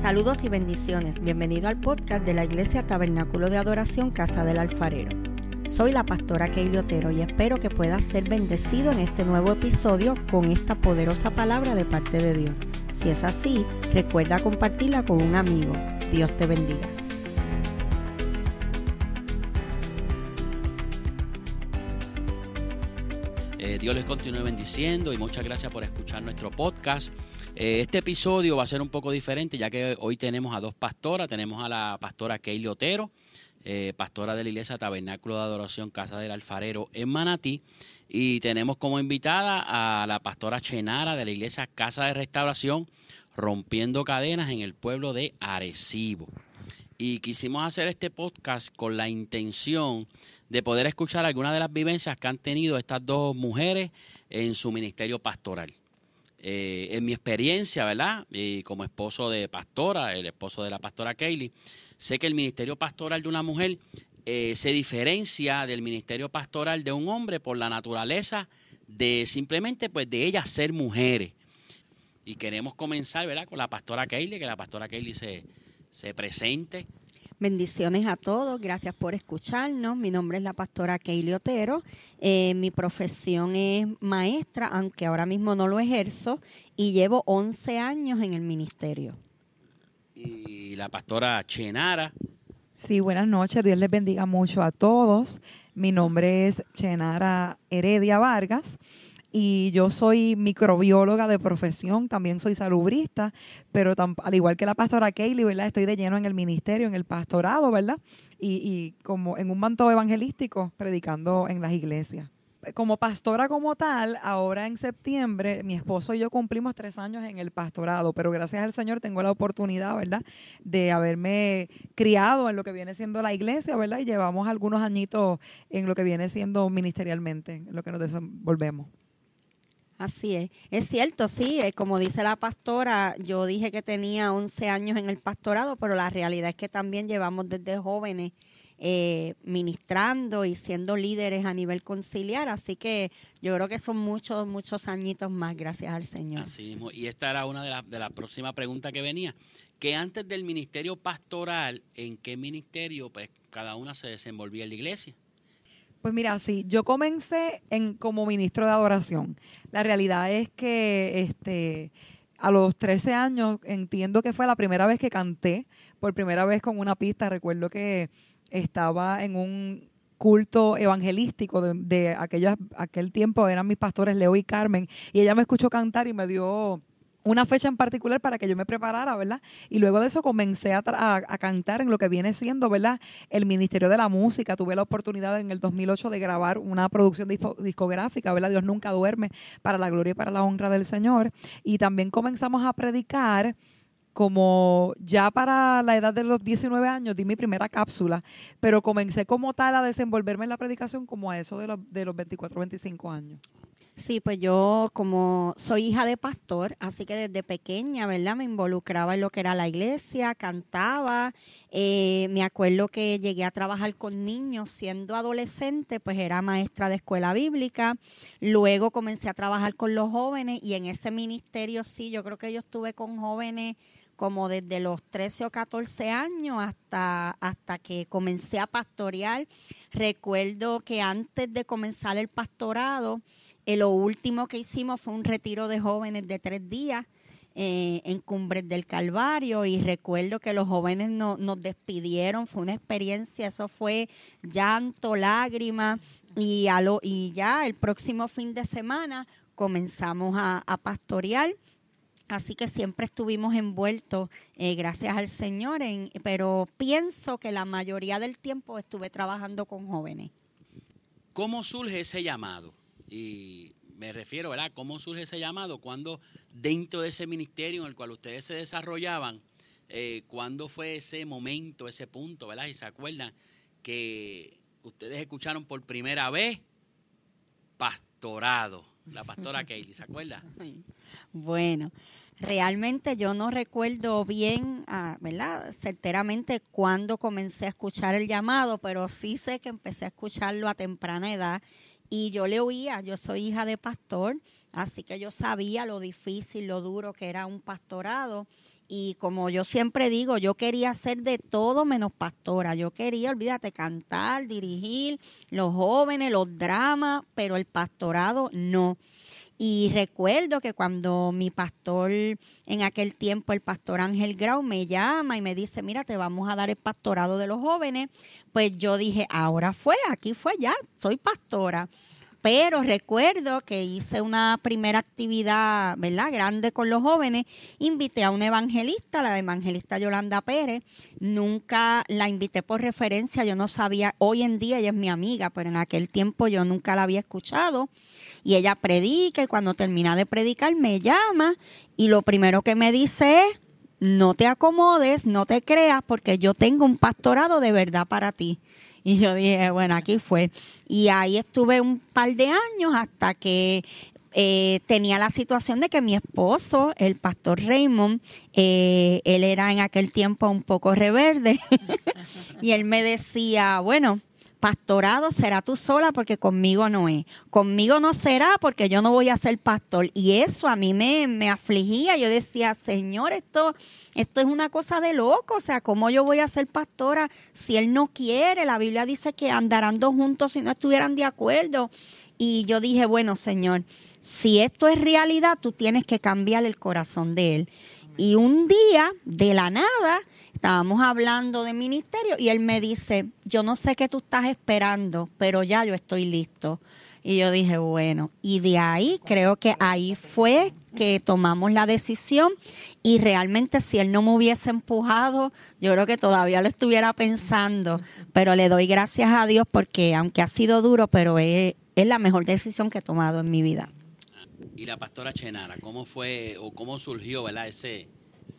Saludos y bendiciones. Bienvenido al podcast de la Iglesia Tabernáculo de Adoración Casa del Alfarero. Soy la pastora Keili Otero y espero que puedas ser bendecido en este nuevo episodio con esta poderosa palabra de parte de Dios. Si es así, recuerda compartirla con un amigo. Dios te bendiga. Eh, Dios les continúe bendiciendo y muchas gracias por escuchar nuestro podcast. Eh, este episodio va a ser un poco diferente ya que hoy tenemos a dos pastoras. Tenemos a la pastora Keili Otero, eh, pastora de la Iglesia Tabernáculo de Adoración Casa del Alfarero en Manatí. Y tenemos como invitada a la pastora Chenara de la Iglesia Casa de Restauración, rompiendo cadenas en el pueblo de Arecibo. Y quisimos hacer este podcast con la intención de poder escuchar algunas de las vivencias que han tenido estas dos mujeres en su ministerio pastoral. Eh, en mi experiencia, ¿verdad? Y como esposo de pastora, el esposo de la pastora Kaylee, sé que el ministerio pastoral de una mujer eh, se diferencia del ministerio pastoral de un hombre por la naturaleza de simplemente pues de ellas ser mujeres. Y queremos comenzar, ¿verdad? Con la pastora Kaylee, que la pastora Kaylee se, se presente. Bendiciones a todos, gracias por escucharnos. Mi nombre es la pastora Keili Otero. Eh, mi profesión es maestra, aunque ahora mismo no lo ejerzo, y llevo 11 años en el ministerio. Y la pastora Chenara. Sí, buenas noches, Dios les bendiga mucho a todos. Mi nombre es Chenara Heredia Vargas y yo soy microbióloga de profesión, también soy salubrista, pero al igual que la pastora Kaylee, ¿verdad? Estoy de lleno en el ministerio, en el pastorado, ¿verdad? Y, como en un manto evangelístico, predicando en las iglesias. Como pastora como tal, ahora en septiembre, mi esposo y yo cumplimos tres años en el pastorado, pero gracias al Señor tengo la oportunidad, ¿verdad?, de haberme criado en lo que viene siendo la iglesia, ¿verdad? Y llevamos algunos añitos en lo que viene siendo ministerialmente, en lo que nos desenvolvemos. Así es. Es cierto, sí, eh, como dice la pastora, yo dije que tenía 11 años en el pastorado, pero la realidad es que también llevamos desde jóvenes eh, ministrando y siendo líderes a nivel conciliar, así que yo creo que son muchos, muchos añitos más, gracias al Señor. Así mismo. Y esta era una de las la próximas preguntas que venía, que antes del ministerio pastoral, ¿en qué ministerio pues cada una se desenvolvía en la iglesia? Pues mira, sí, yo comencé en, como ministro de adoración. La realidad es que este, a los 13 años entiendo que fue la primera vez que canté, por primera vez con una pista. Recuerdo que estaba en un culto evangelístico de, de aquel tiempo, eran mis pastores Leo y Carmen, y ella me escuchó cantar y me dio una fecha en particular para que yo me preparara, ¿verdad? Y luego de eso comencé a, a, cantar en lo que viene siendo, ¿verdad? El Ministerio de la Música. Tuve la oportunidad en el 2008 de grabar una producción discográfica, ¿verdad? Dios nunca duerme para la gloria y para la honra del Señor. Y también comenzamos a predicar como ya para la edad de los 19 años di mi primera cápsula, pero comencé como tal a desenvolverme en la predicación como a eso de los, de los 24, 25 años. Sí, pues yo como soy hija de pastor, así que desde pequeña, ¿verdad? Me involucraba en lo que era la iglesia, cantaba. Eh, me acuerdo que llegué a trabajar con niños siendo adolescente, pues era maestra de escuela bíblica. Luego comencé a trabajar con los jóvenes y en ese ministerio sí, yo creo que yo estuve con jóvenes como desde los 13 o 14 años hasta, hasta que comencé a pastorear. Recuerdo que antes de comenzar el pastorado, eh, lo último que hicimos fue un retiro de jóvenes de tres días eh, en Cumbres del Calvario y recuerdo que los jóvenes no, nos despidieron, fue una experiencia, eso fue llanto, lágrimas y, a lo, y ya el próximo fin de semana comenzamos a, pastorear. Así que siempre estuvimos envueltos, eh, gracias al Señor, en, pero pienso que la mayoría del tiempo estuve trabajando con jóvenes. ¿Cómo surge ese llamado? Y me refiero, ¿verdad? ¿Cómo surge ese llamado? Cuando dentro de ese ministerio en el cual ustedes se desarrollaban, eh, ¿cuándo fue ese momento, ese punto, ¿verdad? Y se acuerdan que ustedes escucharon por primera vez pastorado. La pastora Kaylee, ¿se acuerda? Bueno, realmente yo no recuerdo bien, ah, ¿verdad? Certeramente cuándo comencé a escuchar el llamado, pero sí sé que empecé a escucharlo a temprana edad y yo le oía, yo soy hija de pastor Así que yo sabía lo difícil, lo duro que era un pastorado. Y como yo siempre digo, yo quería ser de todo menos pastora. Yo quería, olvídate, cantar, dirigir, los jóvenes, los dramas, pero el pastorado no. Y recuerdo que cuando mi pastor, en aquel tiempo, el pastor Ángel Grau, me llama y me dice, mira, te vamos a dar el pastorado de los jóvenes, pues yo dije, ahora fue, aquí fue ya, soy pastora. Pero recuerdo que hice una primera actividad, ¿verdad? Grande con los jóvenes. Invité a una evangelista, la evangelista Yolanda Pérez. Nunca la invité por referencia, yo no sabía, hoy en día ella es mi amiga, pero en aquel tiempo yo nunca la había escuchado. Y ella predica y cuando termina de predicar me llama y lo primero que me dice es, no te acomodes, no te creas, porque yo tengo un pastorado de verdad para ti. Y yo dije, bueno, aquí fue. Y ahí estuve un par de años hasta que eh, tenía la situación de que mi esposo, el pastor Raymond, eh, él era en aquel tiempo un poco reverde. y él me decía, bueno, pastorado será tú sola porque conmigo no es. Conmigo no será porque yo no voy a ser pastor. Y eso a mí me, me afligía. Yo decía, Señor, esto, esto es una cosa de loco. O sea, ¿cómo yo voy a ser pastora si Él no quiere? La Biblia dice que andarán dos juntos si no estuvieran de acuerdo. Y yo dije, bueno, Señor, si esto es realidad, tú tienes que cambiar el corazón de Él. Y un día, de la nada, estábamos hablando de ministerio y él me dice, yo no sé qué tú estás esperando, pero ya yo estoy listo. Y yo dije, bueno, y de ahí creo que ahí fue que tomamos la decisión y realmente si él no me hubiese empujado, yo creo que todavía lo estuviera pensando, pero le doy gracias a Dios porque aunque ha sido duro, pero es, es la mejor decisión que he tomado en mi vida. Y la pastora Chenara, ¿cómo fue o cómo surgió, verdad, ese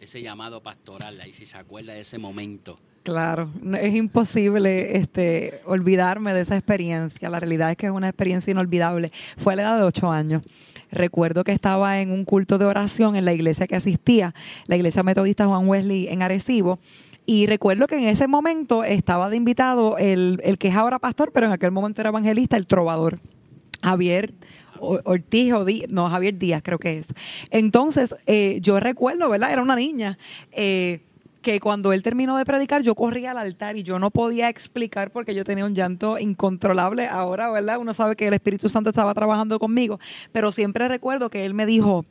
ese llamado pastoral, ahí si se acuerda de ese momento. Claro, es imposible este, olvidarme de esa experiencia. La realidad es que es una experiencia inolvidable. Fue a la edad de ocho años. Recuerdo que estaba en un culto de oración en la iglesia que asistía, la iglesia metodista Juan Wesley en Arecibo. Y recuerdo que en ese momento estaba de invitado el, el que es ahora pastor, pero en aquel momento era evangelista, el trovador. Javier Ortiz o no, Javier Díaz creo que es. Entonces, eh, yo recuerdo, ¿verdad? Era una niña. Eh, que cuando él terminó de predicar, yo corría al altar y yo no podía explicar porque yo tenía un llanto incontrolable. Ahora, ¿verdad? Uno sabe que el Espíritu Santo estaba trabajando conmigo, pero siempre recuerdo que él me dijo,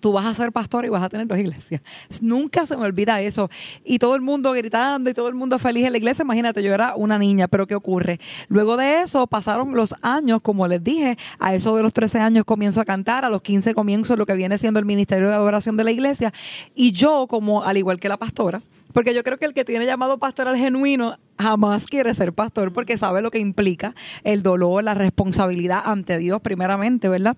tú vas a ser pastor y vas a tener dos iglesias. Nunca se me olvida eso. Y todo el mundo gritando y todo el mundo feliz en la iglesia. Imagínate, yo era una niña, pero ¿qué ocurre? Luego de eso pasaron los años, como les dije, a eso de los 13 años comienzo a cantar, a los 15 comienzo lo que viene siendo el ministerio de adoración de la iglesia. Y yo, como al igual que la pastora, porque yo creo que el que tiene llamado pastoral genuino jamás quiere ser pastor porque sabe lo que implica el dolor, la responsabilidad ante Dios primeramente, ¿verdad?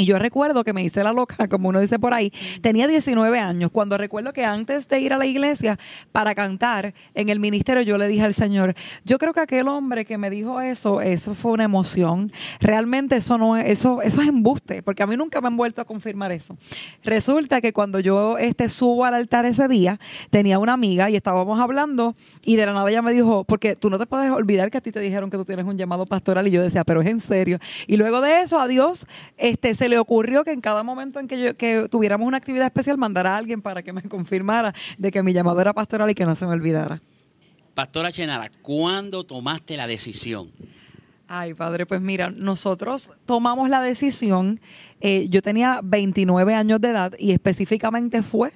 Y yo recuerdo que me hice la loca, como uno dice por ahí, tenía 19 años, cuando recuerdo que antes de ir a la iglesia para cantar en el ministerio, yo le dije al Señor, yo creo que aquel hombre que me dijo eso, eso fue una emoción. Realmente eso no es, eso, eso es embuste, porque a mí nunca me han vuelto a confirmar eso. Resulta que cuando yo este, subo al altar ese día, tenía una amiga y estábamos hablando y de la nada ella me dijo, porque tú no te puedes olvidar que a ti te dijeron que tú tienes un llamado pastoral y yo decía, pero es en serio. Y luego de eso, a Dios, este, se le ocurrió que en cada momento en que, que tuviéramos una actividad especial mandara a alguien para que me confirmara de que mi llamado era pastoral y que no se me olvidara. Pastora Chenara, ¿cuándo tomaste la decisión? Ay, padre, pues mira, nosotros tomamos la decisión, eh, yo tenía 29 años de edad y específicamente fue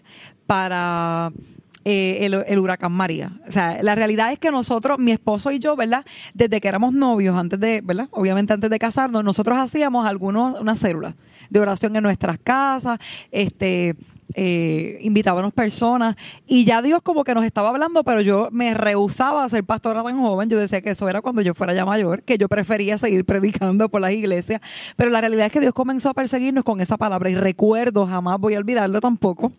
para eh, el, huracán María. O sea, la realidad es que nosotros, mi esposo y yo, ¿verdad? Desde que éramos novios, antes de, ¿verdad? Obviamente antes de casarnos, nosotros hacíamos algunos, unas células de oración en nuestras casas, este, eh, invitábamos personas y ya Dios como que nos estaba hablando, pero yo me rehusaba a ser pastora tan joven. Yo decía que eso era cuando yo fuera ya mayor, que yo prefería seguir predicando por las iglesias. Pero la realidad es que Dios comenzó a perseguirnos con esa palabra y recuerdo, jamás voy a olvidarlo tampoco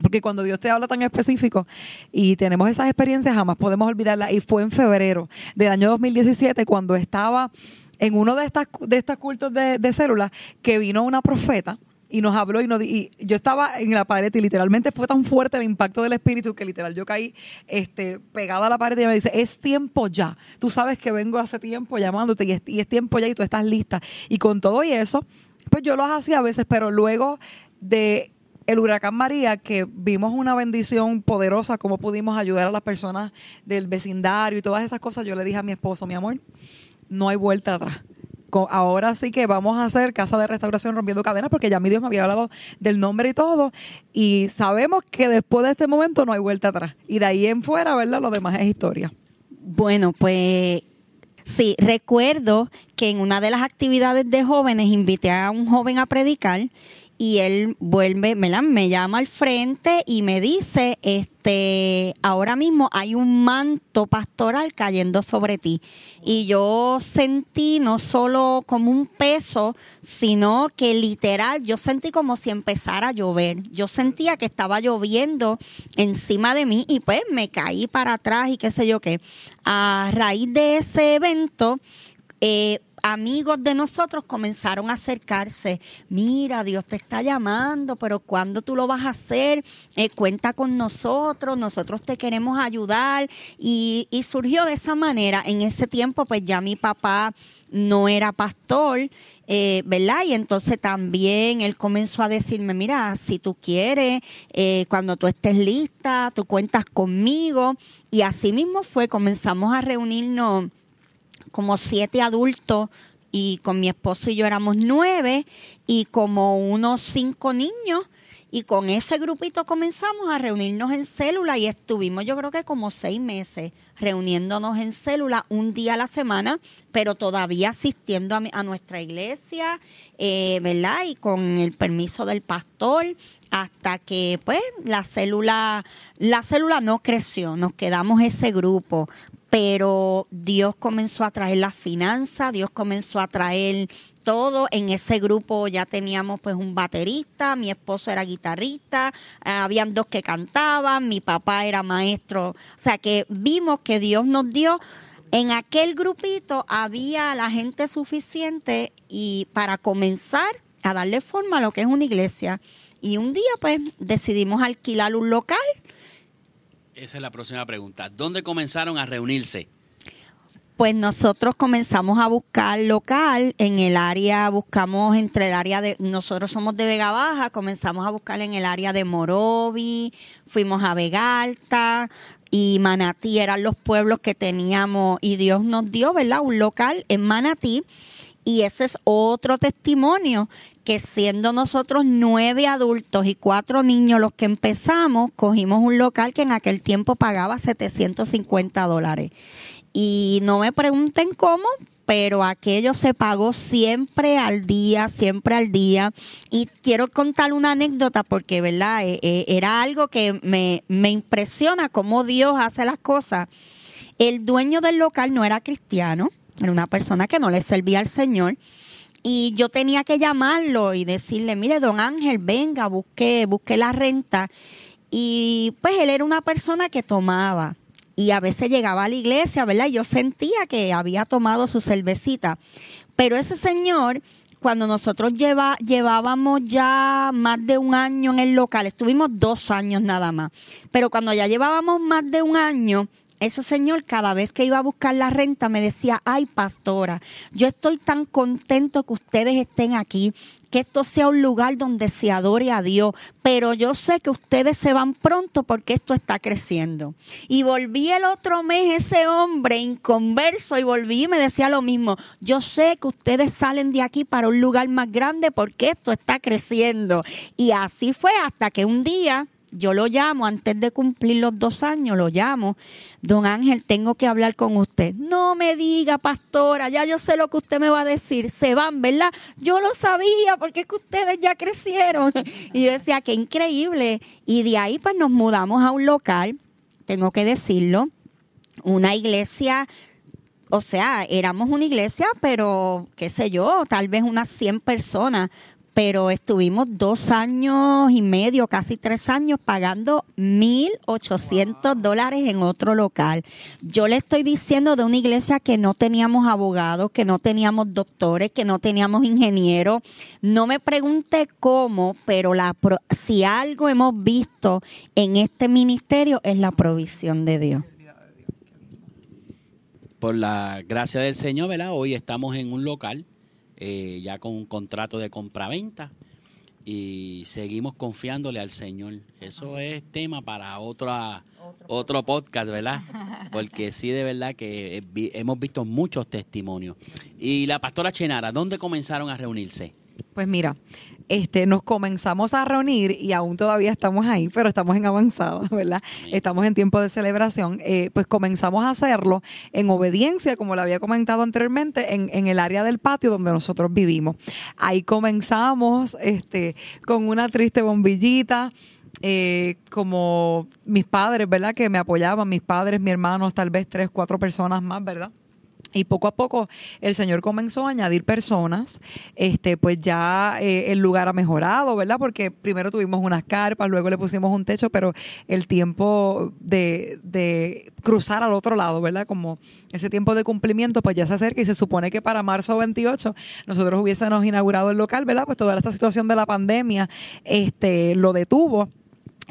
porque cuando Dios te habla tan específico y tenemos esas experiencias, jamás podemos olvidarlas. Y fue en febrero del año 2017 cuando estaba en uno de estas de estos cultos de, células que vino una profeta y nos habló y, nos, y yo estaba en la pared y literalmente fue tan fuerte el impacto del espíritu que literal yo caí este, pegada a la pared y me dice, es tiempo ya. Tú sabes que vengo hace tiempo llamándote y es, tiempo ya y tú estás lista. Y con todo y eso, pues yo los hacía a veces, pero luego de el huracán María, que vimos una bendición poderosa, cómo pudimos ayudar a las personas del vecindario y todas esas cosas, yo le dije a mi esposo, mi amor, no hay vuelta atrás. Ahora sí que vamos a hacer casa de restauración rompiendo cadenas porque ya mi Dios me había hablado del nombre y todo y sabemos que después de este momento no hay vuelta atrás y de ahí en fuera, ¿verdad? Lo demás es historia. Bueno, pues sí, recuerdo que en una de las actividades de jóvenes invité a un joven a predicar y él vuelve, me llama al frente y me dice, este, ahora mismo hay un manto pastoral cayendo sobre ti. Y yo sentí no solo como un peso, sino que literal, yo sentí como si empezara a llover. Yo sentía que estaba lloviendo encima de mí y pues me caí para atrás y qué sé yo qué. A raíz de ese evento, eh, amigos de nosotros comenzaron a acercarse. Mira, Dios te está llamando, pero ¿cuándo tú lo vas a hacer? Eh, cuenta con nosotros, nosotros te queremos ayudar. Y, surgió de esa manera. En ese tiempo, pues ya mi papá no era pastor, eh, ¿verdad? Y entonces también él comenzó a decirme, mira, si tú quieres, eh, cuando tú estés lista, tú cuentas conmigo. Y así mismo fue, comenzamos a reunirnos como siete adultos y con mi esposo y yo éramos nueve y como unos cinco niños. Y con ese grupito comenzamos a reunirnos en célula y estuvimos yo creo que como seis meses reuniéndonos en célula un día a la semana, pero todavía asistiendo a, nuestra iglesia, eh, ¿verdad? Y con el permiso del pastor, hasta que pues la célula, la célula no creció, nos quedamos ese grupo, pero Dios comenzó a traer la finanza, Dios comenzó a traer todo. En ese grupo ya teníamos pues un baterista, mi esposo era guitarrista, eh, habían dos que cantaban, mi papá era maestro. O sea que vimos que Dios nos dio en aquel grupito había la gente suficiente y para comenzar a darle forma a lo que es una iglesia. Y un día pues decidimos alquilar un local esa es la próxima pregunta. ¿Dónde comenzaron a reunirse? Pues nosotros comenzamos a buscar local en el área, buscamos entre el área de, nosotros somos de Vega Baja, comenzamos a buscar en el área de Morovi, fuimos a Vega Alta y Manatí, eran los pueblos que teníamos y Dios nos dio, ¿verdad? Un local en Manatí y ese es otro testimonio que siendo nosotros nueve adultos y cuatro niños los que empezamos, cogimos un local que en aquel tiempo pagaba 750 dólares. Y no me pregunten cómo, pero aquello se pagó siempre al día, siempre al día. Y quiero contar una anécdota porque, ¿verdad? Eh, eh, era algo que me, me impresiona cómo Dios hace las cosas. El dueño del local no era cristiano era una persona que no le servía al Señor. Y yo tenía que llamarlo y decirle, mire, don Ángel, venga, busque, busque la renta. Y pues él era una persona que tomaba. Y a veces llegaba a la iglesia, ¿verdad? Yo sentía que había tomado su cervecita. Pero ese señor, cuando nosotros lleva, llevábamos ya más de un año en el local, estuvimos dos años nada más. Pero cuando ya llevábamos más de un año, ese señor cada vez que iba a buscar la renta me decía, ay pastora, yo estoy tan contento que ustedes estén aquí, que esto sea un lugar donde se adore a Dios, pero yo sé que ustedes se van pronto porque esto está creciendo. Y volví el otro mes ese hombre inconverso y volví y me decía lo mismo, yo sé que ustedes salen de aquí para un lugar más grande porque esto está creciendo. Y así fue hasta que un día yo lo llamo antes de cumplir los dos años, lo llamo, don Ángel, tengo que hablar con usted. No me diga, pastora, ya yo sé lo que usted me va a decir, se van, ¿verdad? Yo lo sabía porque es que ustedes ya crecieron. Y decía, qué increíble. Y de ahí pues nos mudamos a un local, tengo que decirlo, una iglesia o sea, éramos una iglesia, pero qué sé yo, tal vez unas 100 personas, pero estuvimos dos años y medio, casi tres años, pagando 1.800 dólares en otro local. Yo le estoy diciendo de una iglesia que no teníamos abogados, que no teníamos doctores, que no teníamos ingenieros. No me pregunte cómo, pero la, si algo hemos visto en este ministerio es la provisión de Dios. Por la gracia del Señor, ¿verdad? Hoy estamos en un local eh, ya con un contrato de compraventa y seguimos confiándole al Señor. Eso es tema para otra, otro podcast, ¿verdad? Porque sí, de verdad que hemos visto muchos testimonios. Y la pastora Chenara, ¿dónde comenzaron a reunirse? Pues mira, este, nos comenzamos a reunir y aún todavía estamos ahí, pero estamos en avanzada, ¿verdad? Estamos en tiempo de celebración. Eh, pues comenzamos a hacerlo en obediencia, como lo había comentado anteriormente, en, en, el área del patio donde nosotros vivimos. Ahí comenzamos este, con una triste bombillita. Eh, como mis padres, ¿verdad? Que me apoyaban, mis padres, mis hermanos, tal vez tres, cuatro personas más, ¿verdad? Y poco a poco el Señor comenzó a añadir personas, este, pues ya eh, el lugar ha mejorado, ¿verdad? Porque primero tuvimos unas carpas, luego le pusimos un techo, pero el tiempo de, de cruzar al otro lado, ¿verdad? Como ese tiempo de cumplimiento, pues ya se acerca y se supone que para marzo 28 nosotros hubiésemos inaugurado el local, ¿verdad? Pues toda esta situación de la pandemia este, lo detuvo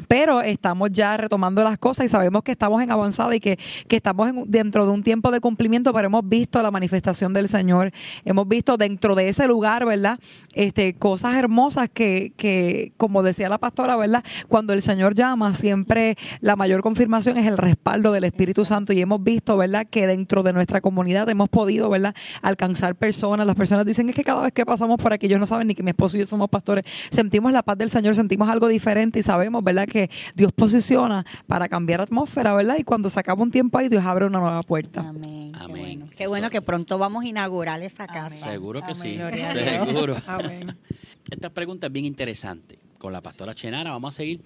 pero estamos ya retomando las cosas y sabemos que estamos en avanzada y que, estamos dentro de un tiempo de cumplimiento, pero hemos visto la manifestación del Señor, hemos visto dentro de ese lugar, ¿verdad? Este, cosas hermosas que, que, como decía la pastora, ¿verdad? Cuando el Señor llama, siempre la mayor confirmación es el respaldo del Espíritu Santo y hemos visto, ¿verdad? Que dentro de nuestra comunidad hemos podido, ¿verdad? Alcanzar personas. Las personas dicen es que cada vez que pasamos por aquí, ellos no saben ni que mi esposo y yo somos pastores, sentimos la paz del Señor, sentimos algo diferente y sabemos, ¿verdad? Que Dios posiciona para cambiar atmósfera, ¿verdad? Y cuando se acaba un tiempo ahí, Dios abre una nueva puerta. Amén. Qué bueno. Qué bueno que pronto vamos a inaugurar esa casa. Seguro que sí. Seguro. Amén. Esta pregunta es bien interesante. Con la pastora Chenara vamos a seguir.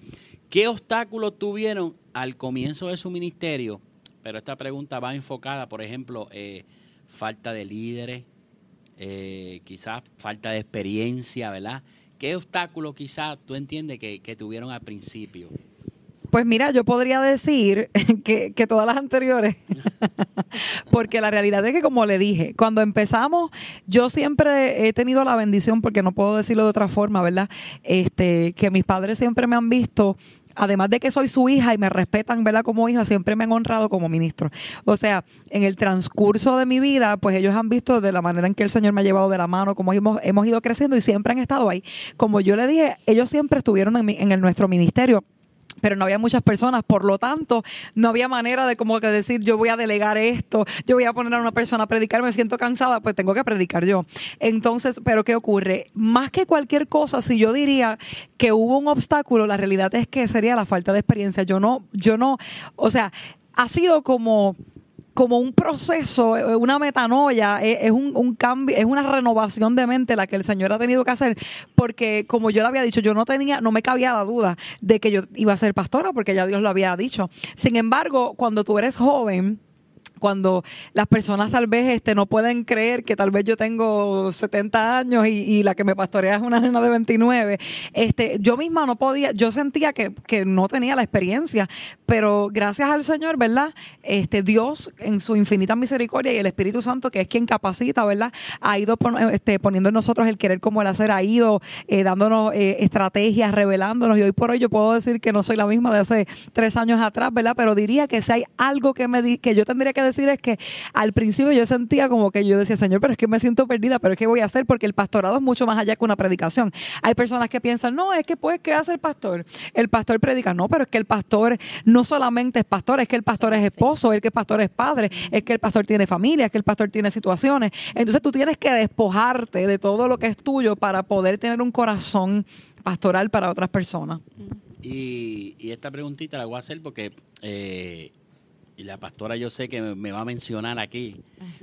¿Qué obstáculos tuvieron al comienzo de su ministerio? Pero esta pregunta va enfocada, por ejemplo, eh, falta de líderes, eh, quizás falta de experiencia, ¿verdad? ¿Qué obstáculos quizás tú entiendes que, tuvieron al principio? Pues mira, yo podría decir que, que, todas las anteriores, porque la realidad es que como le dije, cuando empezamos, yo siempre he tenido la bendición, porque no puedo decirlo de otra forma, ¿verdad? Este, que mis padres siempre me han visto además de que soy su hija y me respetan, ¿verdad? Como hija, siempre me han honrado como ministro. O sea, en el transcurso de mi vida, pues ellos han visto de la manera en que el Señor me ha llevado de la mano, cómo hemos, hemos ido creciendo y siempre han estado ahí. Como yo le dije, ellos siempre estuvieron en, en el, nuestro ministerio pero no había muchas personas, por lo tanto, no había manera de como que decir, yo voy a delegar esto, yo voy a poner a una persona a predicar, me siento cansada, pues tengo que predicar yo. Entonces, pero ¿qué ocurre? Más que cualquier cosa, si yo diría que hubo un obstáculo, la realidad es que sería la falta de experiencia. Yo no, yo no, o sea, ha sido como como un proceso, eh, una metanoia, eh, es, un, cambio, es una renovación de mente la que el Señor ha tenido que hacer, porque como yo le había dicho, yo no tenía, no me cabía la duda de que yo iba a ser pastora, porque ya Dios lo había dicho. Sin embargo, cuando tú eres joven, cuando las personas tal vez este, no pueden creer que tal vez yo tengo 70 años y, la que me pastorea es una nena de 29, este, yo misma no podía, yo sentía que, no tenía la experiencia, pero gracias al Señor, ¿verdad? Este, Dios en su infinita misericordia y el Espíritu Santo, que es quien capacita, ¿verdad? Ha ido este, poniendo en nosotros el querer como el hacer, ha ido eh, dándonos eh, estrategias, revelándonos y hoy por hoy yo puedo decir que no soy la misma de hace tres años atrás, ¿verdad? Pero diría que si hay algo que, me que yo tendría que decir es que al principio yo sentía como que yo decía, Señor, pero es que me siento perdida, pero es que voy a hacer porque el pastorado es mucho más allá que una predicación. Hay personas que piensan, no, es que pues, ¿qué hace el pastor? El pastor predica, no, pero es que el pastor no solamente es pastor, es que el pastor es esposo, es que el pastor es padre, es que el pastor tiene familia, es que el pastor tiene situaciones. Entonces tú tienes que despojarte de todo lo que es tuyo para poder tener un corazón pastoral para otras personas. Y, esta preguntita la voy a hacer porque eh, y la pastora yo sé que me va a mencionar aquí,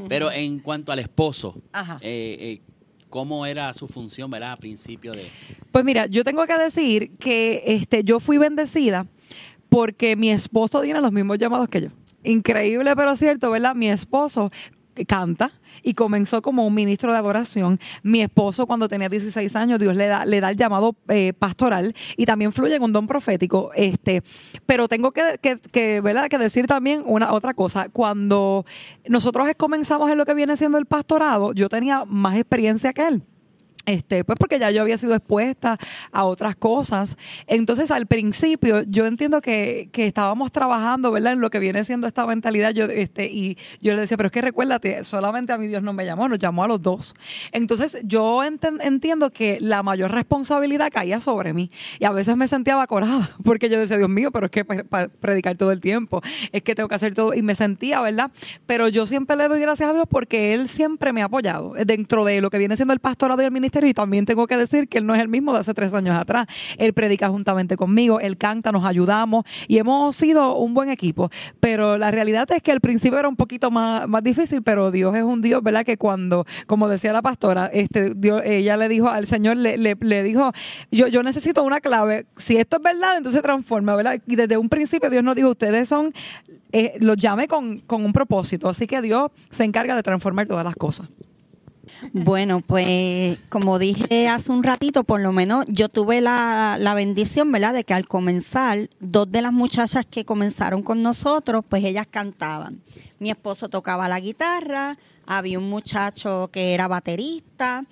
pero en cuanto al esposo, eh, eh, ¿cómo era su función, verdad, a principio de...? Pues mira, yo tengo que decir que este, yo fui bendecida porque mi esposo tiene los mismos llamados que yo. Increíble, pero cierto, ¿verdad? Mi esposo canta, y comenzó como un ministro de adoración. Mi esposo cuando tenía 16 años, Dios le da, le da el llamado eh, pastoral y también fluye en un don profético. Este, pero tengo que, que, ¿verdad? que decir también una otra cosa. Cuando nosotros comenzamos en lo que viene siendo el pastorado, yo tenía más experiencia que él. Este, pues porque ya yo había sido expuesta a otras cosas. Entonces, al principio, yo entiendo que, que estábamos trabajando, ¿verdad? En lo que viene siendo esta mentalidad. Yo, este, y yo le decía, pero es que recuérdate, solamente a mi Dios no me llamó, nos llamó a los dos. Entonces, yo entiendo que la mayor responsabilidad caía sobre mí. Y a veces me sentía acorada, porque yo decía, Dios mío, pero es que para predicar todo el tiempo, es que tengo que hacer todo. Y me sentía, ¿verdad? Pero yo siempre le doy gracias a Dios porque Él siempre me ha apoyado dentro de lo que viene siendo el pastorado y el ministerio y también tengo que decir que él no es el mismo de hace tres años atrás. Él predica juntamente conmigo, él canta, nos ayudamos y hemos sido un buen equipo. Pero la realidad es que al principio era un poquito más, más difícil, pero Dios es un Dios, ¿verdad? Que cuando, como decía la pastora, este, ella le dijo al Señor, le, le, dijo, yo, yo necesito una clave. Si esto es verdad, entonces transforma, ¿verdad? Y desde un principio Dios nos dijo, ustedes son, eh, los llame con, con un propósito. Así que Dios se encarga de transformar todas las cosas. Bueno, pues como dije hace un ratito, por lo menos yo tuve la, la, bendición, ¿verdad? De que al comenzar, dos de las muchachas que comenzaron con nosotros, pues ellas cantaban. Mi esposo tocaba la guitarra, había un muchacho que era baterista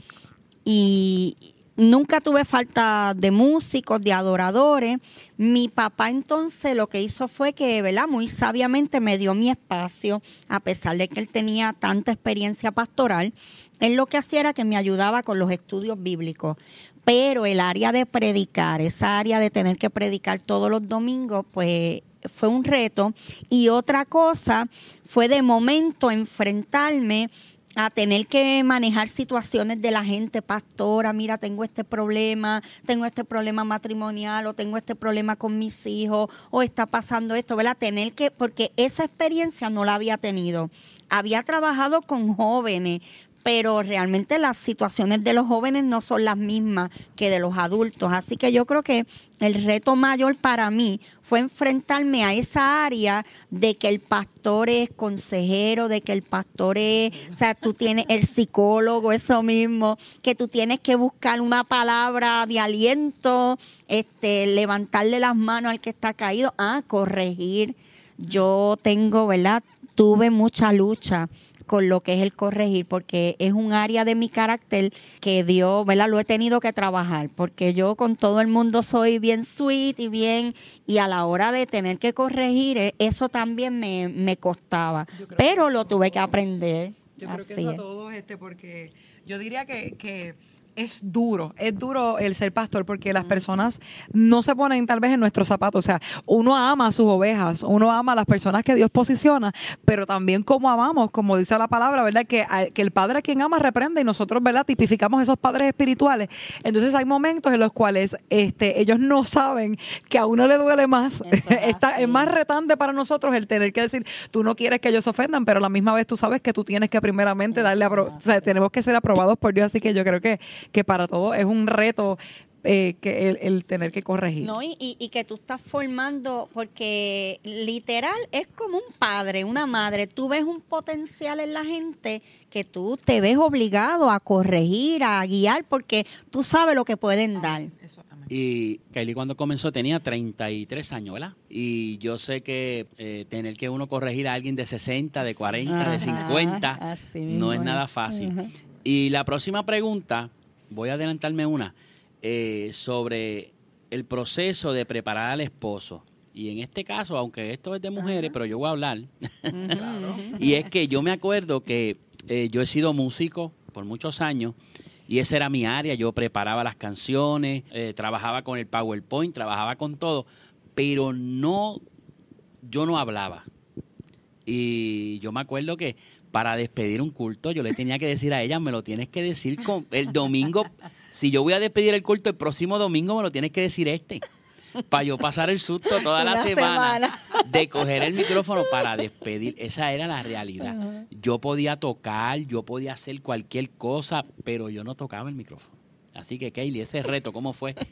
y, nunca tuve falta de músicos, de adoradores. Mi papá entonces lo que hizo fue que, ¿verdad? Muy sabiamente me dio mi espacio, a pesar de que él tenía tanta experiencia pastoral. Él lo que hacía era que me ayudaba con los estudios bíblicos. Pero el área de predicar, esa área de tener que predicar todos los domingos, pues fue un reto. Y otra cosa fue de momento enfrentarme a tener que manejar situaciones de la gente, pastora, mira, tengo este problema, tengo este problema matrimonial o tengo este problema con mis hijos o está pasando esto, ¿verdad? Tener que, porque esa experiencia no la había tenido. Había trabajado con jóvenes, pero realmente las situaciones de los jóvenes no son las mismas que de los adultos. Así que yo creo que el reto mayor para mí fue enfrentarme a esa área de que el pastor es consejero, de que el pastor es, o sea, tú tienes el psicólogo, eso mismo, que tú tienes que buscar una palabra de aliento, este, levantarle las manos al que está caído, a corregir. Yo tengo, ¿verdad? Tuve mucha lucha con lo que es el corregir, porque es un área de mi carácter que Dios, ¿verdad? Lo he tenido que trabajar, porque yo con todo el mundo soy bien sweet y bien, y a la hora de tener que corregir, eh, eso también me, me costaba, pero lo tuve que aprender. Yo creo que eso a todos, este, porque yo diría que, que es duro, es duro el ser pastor porque las personas no se ponen tal vez en nuestros zapatos. O sea, uno ama a sus ovejas, uno ama a las personas que Dios posiciona, pero también como amamos, como dice la palabra, ¿verdad? Que, que el padre a quien ama reprende y nosotros, ¿verdad? Tipificamos esos padres espirituales. Entonces hay momentos en los cuales este, ellos no saben que a uno le duele más. Está, es más retante para nosotros el tener que decir, tú no quieres que ellos se ofendan, pero a la misma vez tú sabes que tú tienes que primeramente darle, a o sea, tenemos que ser aprobados por Dios, así que yo creo que que para todo es un reto eh, que el, tener que corregir. No, y, y, que tú estás formando, porque literal es como un padre, una madre. Tú ves un potencial en la gente que tú te ves obligado a corregir, a guiar, porque tú sabes lo que pueden dar. Y Kylie cuando comenzó tenía 33 años, ¿verdad? Y yo sé que eh, tener que uno corregir a alguien de 60, de 40, de 50, no es nada fácil. Y la próxima pregunta voy a adelantarme una, eh, sobre el proceso de preparar al esposo. Y en este caso, aunque esto es de mujeres, pero yo voy a hablar. y es que yo me acuerdo que eh, yo he sido músico por muchos años y esa era mi área. Yo preparaba las canciones, eh, trabajaba con el PowerPoint, trabajaba con todo, pero no, yo no hablaba. Y yo me acuerdo que para despedir un culto, yo le tenía que decir a ella, me lo tienes que decir con el domingo. Si yo voy a despedir el culto el próximo domingo, me lo tienes que decir este. Para yo pasar el susto toda la semana, de coger el micrófono para despedir. Esa era la realidad. Yo podía tocar, yo podía hacer cualquier cosa, pero yo no tocaba el micrófono. Así que, Kaylee, ese reto, ¿cómo fue?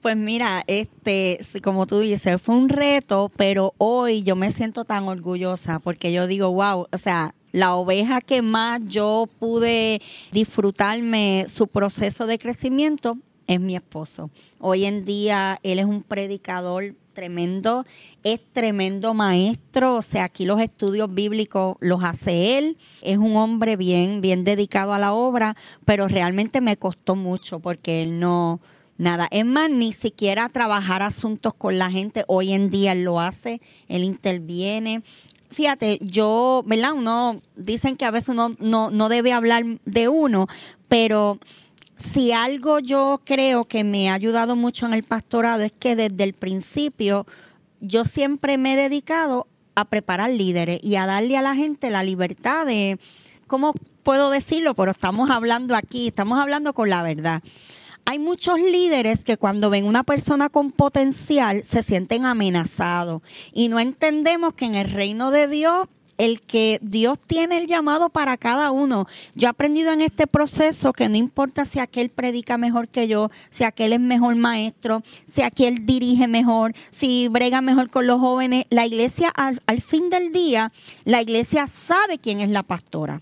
Pues mira, este, como tú dices, fue un reto, pero hoy yo me siento tan orgullosa porque yo digo, wow, o sea, la oveja que más yo pude disfrutarme su proceso de crecimiento es mi esposo. Hoy en día él es un predicador tremendo, es tremendo maestro, o sea, aquí los estudios bíblicos los hace él, es un hombre bien, bien dedicado a la obra, pero realmente me costó mucho porque él no, nada, es más, ni siquiera trabajar asuntos con la gente, hoy en día él lo hace, él interviene. Fíjate, yo, ¿verdad? Uno, dicen que a veces uno no, no debe hablar de uno, pero si algo yo creo que me ha ayudado mucho en el pastorado es que desde el principio yo siempre me he dedicado a preparar líderes y a darle a la gente la libertad de, ¿cómo puedo decirlo? Pero estamos hablando aquí, estamos hablando con la verdad. Hay muchos líderes que cuando ven una persona con potencial se sienten amenazados y no entendemos que en el reino de Dios el que Dios tiene el llamado para cada uno. Yo he aprendido en este proceso que no importa si aquel predica mejor que yo, si aquel es mejor maestro, si aquel dirige mejor, si brega mejor con los jóvenes, la iglesia al, al fin del día, la iglesia sabe quién es la pastora.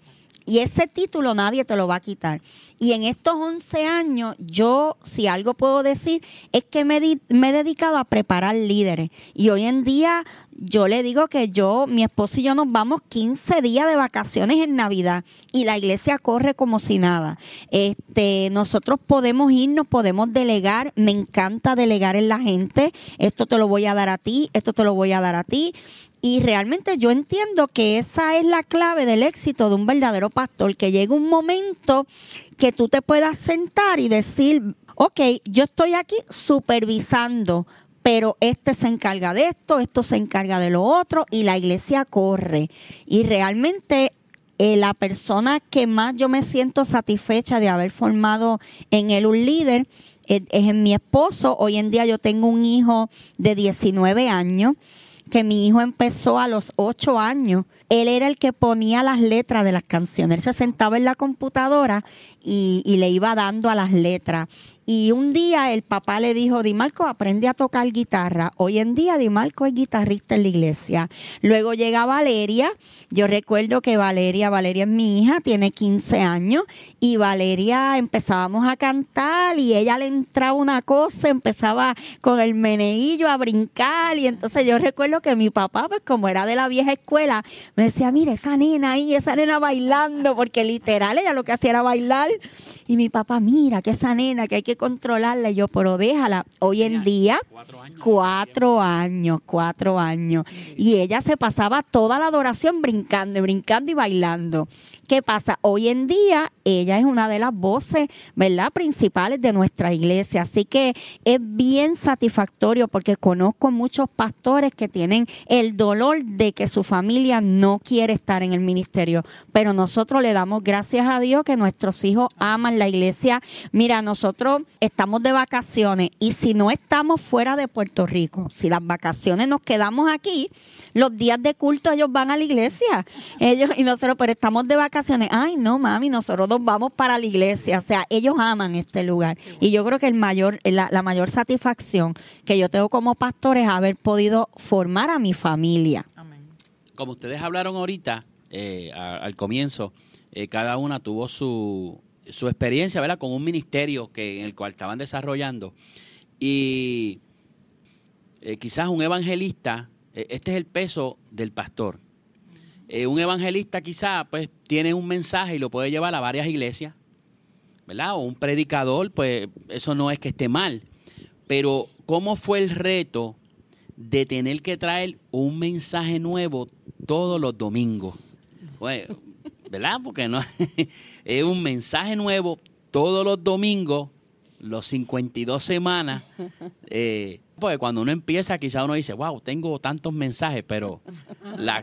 Y ese título nadie te lo va a quitar. Y en estos 11 años, yo, si algo puedo decir, es que me, he dedicado a preparar líderes. Y hoy en día, yo le digo que yo, mi esposo y yo nos vamos 15 días de vacaciones en Navidad y la iglesia corre como si nada. Este, nosotros podemos irnos, podemos delegar. Me encanta delegar en la gente. Esto te lo voy a dar a ti, esto te lo voy a dar a ti. Y realmente yo entiendo que esa es la clave del éxito de un verdadero pastor, que llega un momento que tú te puedas sentar y decir, ok, yo estoy aquí supervisando, pero este se encarga de esto, esto se encarga de lo otro y la iglesia corre. Y realmente eh, la persona que más yo me siento satisfecha de haber formado en él un líder es, es mi esposo. Hoy en día yo tengo un hijo de 19 años que mi hijo empezó a los ocho años. Él era el que ponía las letras de las canciones. Él se sentaba en la computadora y, y le iba dando a las letras. Y un día el papá le dijo, Di Marco, aprende a tocar guitarra. Hoy en día Di Marco es guitarrista en la iglesia. Luego llega Valeria. Yo recuerdo que Valeria, Valeria es mi hija, tiene 15 años. Y Valeria empezábamos a cantar y ella le entraba una cosa, empezaba con el meneillo a brincar. Y entonces yo recuerdo que mi papá, pues como era de la vieja escuela, me decía, mire, esa nena ahí, esa nena bailando, porque literal ella lo que hacía era bailar. Y mi papá, mira, que esa nena, que hay que controlarla. Y yo, pero déjala. Hoy en día, cuatro años, cuatro años, cuatro años. Y ella se pasaba toda la adoración brincando, brincando y bailando. ¿Qué pasa? Hoy en día ella es una de las voces, ¿verdad?, principales de nuestra iglesia. Así que es bien satisfactorio porque conozco muchos pastores que tienen el dolor de que su familia no quiere estar en el ministerio. Pero nosotros le damos gracias a Dios que nuestros hijos aman la iglesia. Mira, nosotros estamos de vacaciones y si no estamos fuera de Puerto Rico, si las vacaciones nos quedamos aquí, los días de culto ellos van a la iglesia. Ellos y nosotros, pero estamos de vacaciones Ay, no, mami, nosotros nos vamos para la iglesia. O sea, ellos aman este lugar. Y yo creo que el mayor, la, mayor satisfacción que yo tengo como pastor es haber podido formar a mi familia. Como ustedes hablaron ahorita, eh, al comienzo, eh, cada una tuvo su, su experiencia, ¿verdad? Con un ministerio que, en el cual estaban desarrollando. Y eh, quizás un evangelista, este es el peso del pastor. Eh, un evangelista quizá pues tiene un mensaje y lo puede llevar a varias iglesias, ¿verdad? O un predicador, pues eso no es que esté mal. Pero ¿cómo fue el reto de tener que traer un mensaje nuevo todos los domingos? ¿Verdad? Porque no es un mensaje nuevo todos los domingos, los 52 semanas. Eh, porque cuando uno empieza, quizá uno dice, wow, tengo tantos mensajes, pero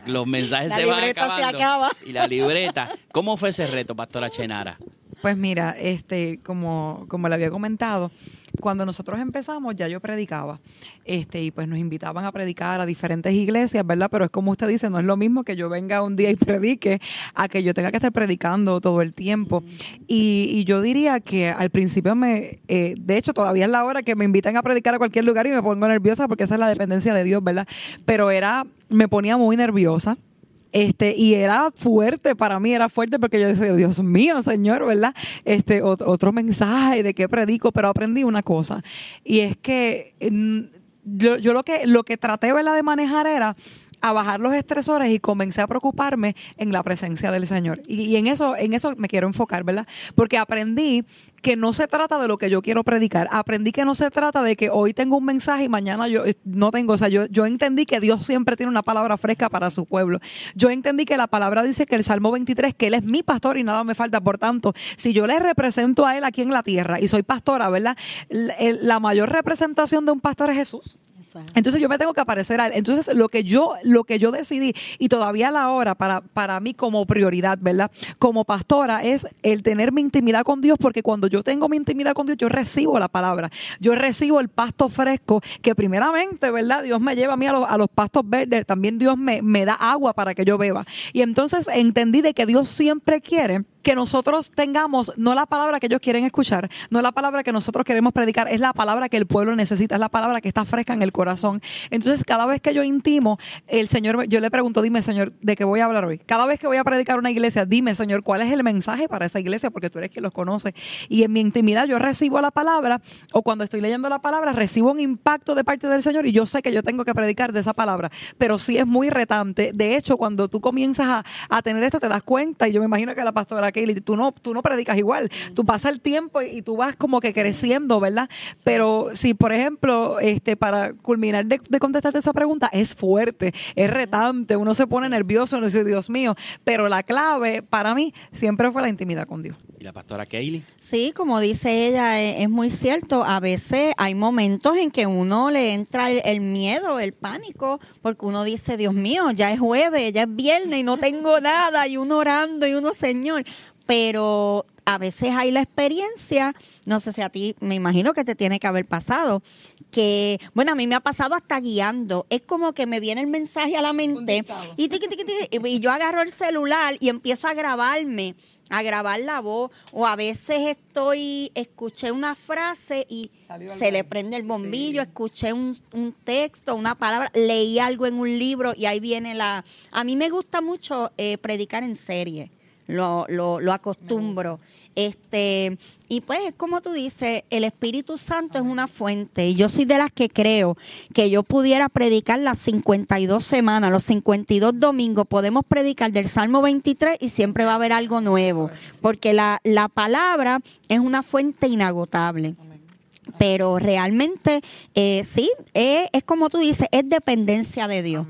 los mensajes se van acabando. Y la libreta. ¿Cómo fue ese reto, Pastora Chenara? Pues mira, este, como, como le había comentado, cuando nosotros empezamos ya yo predicaba, este, y pues nos invitaban a predicar a diferentes iglesias, ¿verdad? Pero es como usted dice, no es lo mismo que yo venga un día y predique a que yo tenga que estar predicando todo el tiempo. Y, y yo diría que al principio me, eh, de hecho todavía es la hora que me invitan a predicar a cualquier lugar y me pongo nerviosa porque esa es la dependencia de Dios, ¿verdad? Pero era, me ponía muy nerviosa Este, y era fuerte para mí, era fuerte porque yo decía, Dios mío, Señor, ¿verdad? Este, otro mensaje de qué predico, pero aprendí una cosa. Y es que yo, yo lo que lo que traté ¿verdad? de manejar era a bajar los estresores y comencé a preocuparme en la presencia del Señor. Y, en eso en eso me quiero enfocar, ¿verdad? Porque aprendí que no se trata de lo que yo quiero predicar. Aprendí que no se trata de que hoy tengo un mensaje y mañana yo eh, no tengo. O sea, yo, yo entendí que Dios siempre tiene una palabra fresca para su pueblo. Yo entendí que la palabra dice que el Salmo 23, que Él es mi pastor y nada me falta. Por tanto, si yo le represento a Él aquí en la tierra y soy pastora, ¿verdad? La, mayor representación de un pastor es Jesús. Entonces yo me tengo que aparecer a él. Entonces lo que yo, lo que yo decidí, y todavía la hora para, para mí como prioridad, ¿verdad? Como pastora, es el tener mi intimidad con Dios, porque cuando yo tengo mi intimidad con Dios, yo recibo la palabra. Yo recibo el pasto fresco, que primeramente, ¿verdad? Dios me lleva a mí a los, a los pastos verdes, también Dios me, me da agua para que yo beba. Y entonces entendí de que Dios siempre quiere que nosotros tengamos no la palabra que ellos quieren escuchar, no la palabra que nosotros queremos predicar, es la palabra que el pueblo necesita, es la palabra que está fresca en el corazón. Entonces, cada vez que yo intimo, el Señor, yo le pregunto, dime, Señor, ¿de qué voy a hablar hoy? Cada vez que voy a predicar una iglesia, dime, Señor, ¿cuál es el mensaje para esa iglesia? Porque tú eres quien los conoce. Y en mi intimidad yo recibo la palabra, o cuando estoy leyendo la palabra, recibo un impacto de parte del Señor y yo sé que yo tengo que predicar de esa palabra. Pero sí es muy retante. De hecho, cuando tú comienzas a, a tener esto, te das cuenta, y yo me imagino que la pastora tú no, tú no predicas igual. Tú pasas el tiempo y, tú vas como que creciendo, ¿verdad? Pero si, por ejemplo, este, para culminar de, contestarte esa pregunta, es fuerte, es retante, uno se pone nervioso, no dice, Dios mío, pero la clave para mí siempre fue la intimidad con Dios. ¿Y la pastora Kaylee? Sí, como dice ella, e, es, muy cierto. A veces hay momentos en que uno le entra el, el, miedo, el pánico, porque uno dice, Dios mío, ya es jueves, ya es viernes y no tengo nada, y uno orando y uno, Señor pero a veces hay la experiencia, no sé si a ti, me imagino que te tiene que haber pasado, que, bueno, a mí me ha pasado hasta guiando, es como que me viene el mensaje a la mente y, y yo agarro el celular y empiezo a grabarme, a grabar la voz, o a veces estoy, escuché una frase y se le prende el bombillo, escuché un, un, texto, una palabra, leí algo en un libro y ahí viene la... A mí me gusta mucho eh, predicar en serie lo, lo, lo acostumbro. Este, y pues, como tú dices, el Espíritu Santo es una fuente. Y yo soy de las que creo que yo pudiera predicar las 52 semanas, los 52 domingos, podemos predicar del Salmo 23 y siempre va a haber algo nuevo. Porque la, la palabra es una fuente inagotable pero realmente eh, sí, es, es, como tú dices, es dependencia de Dios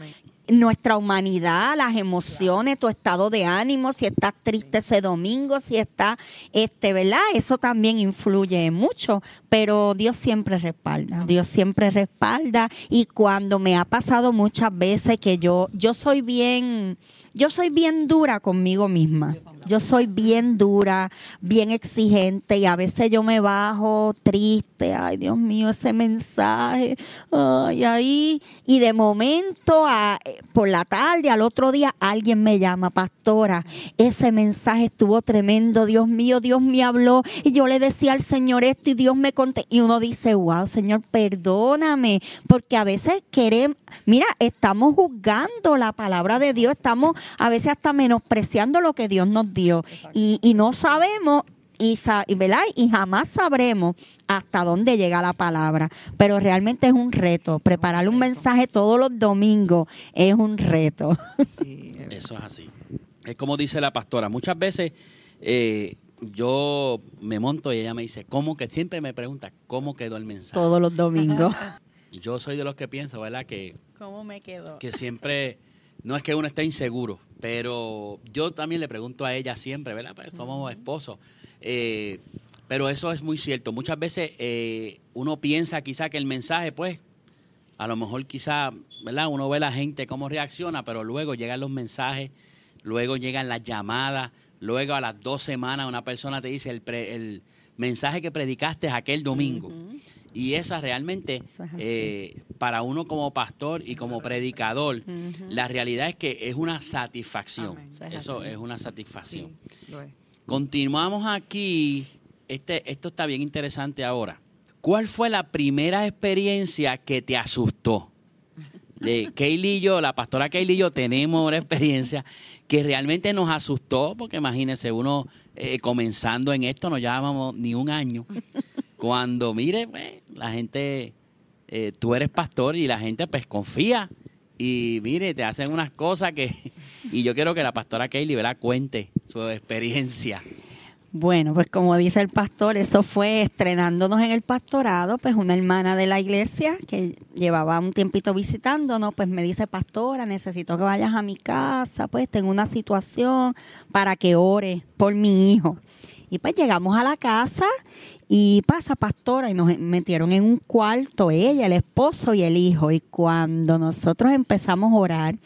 nuestra humanidad, las emociones, tu estado de ánimo, si estás triste ese domingo, si estás, este, ¿verdad? Eso también influye mucho, pero Dios siempre respalda, Dios siempre respalda y cuando me ha pasado muchas veces que yo, yo soy bien, yo soy bien dura conmigo misma. Yo soy bien dura, bien exigente y a veces yo me bajo triste. Ay, Dios mío, ese mensaje. Ay, ahí. Y de momento, a, por la tarde, al otro día, alguien me llama, pastora. Ese mensaje estuvo tremendo. Dios mío, Dios me habló. Y yo le decía al Señor esto y Dios me conté. Y uno dice, wow, Señor, perdóname. Porque a veces queremos, mira, estamos juzgando la palabra de Dios. Estamos a veces hasta menospreciando lo que Dios nos Dios. Y, y no sabemos y, ¿verdad? y jamás sabremos hasta dónde llega la palabra. Pero realmente es un reto. Preparar un mensaje todos los domingos es un reto. Eso es así. Es como dice la pastora. Muchas veces eh, yo me monto y ella me dice, ¿cómo que? Siempre me pregunta, ¿cómo quedó el mensaje? Todos los domingos. yo soy de los que pienso, ¿verdad? Que, ¿Cómo me quedó? Que siempre no es que uno esté inseguro, pero yo también le pregunto a ella siempre, ¿verdad? Pues somos esposos. Eh, pero eso es muy cierto. Muchas veces eh, uno piensa quizá que el mensaje, pues, a lo mejor quizá, ¿verdad? Uno ve a la gente cómo reacciona, pero luego llegan los mensajes, luego llegan las llamadas, luego a las dos semanas una persona te dice el, el mensaje que predicaste aquel domingo. Y esa realmente, eh, para uno como pastor y como predicador, la realidad es que es una satisfacción. Eso, es, una satisfacción. Continuamos aquí. Este, esto está bien interesante ahora. ¿Cuál fue la primera experiencia que te asustó? Le- Kaylee y yo, la pastora Kaylee y yo, tenemos una experiencia que realmente nos asustó, porque imagínense, uno eh, comenzando en esto, no llevábamos ni un año. Cuando, mire, pues, la gente, eh, tú eres pastor y la gente pues confía. Y mire, te hacen unas cosas que... Y yo quiero que la pastora Kaylee, ¿verdad? Cuente su experiencia. Bueno, pues como dice el pastor, eso fue estrenándonos en el pastorado, pues una hermana de la iglesia que llevaba un tiempito visitándonos, pues me dice, pastora, necesito que vayas a mi casa, pues tengo una situación para que ore por mi hijo. Y pues llegamos a la casa y pasa pastora y nos metieron en un cuarto, ella, el esposo y el hijo. Y cuando nosotros empezamos a orar,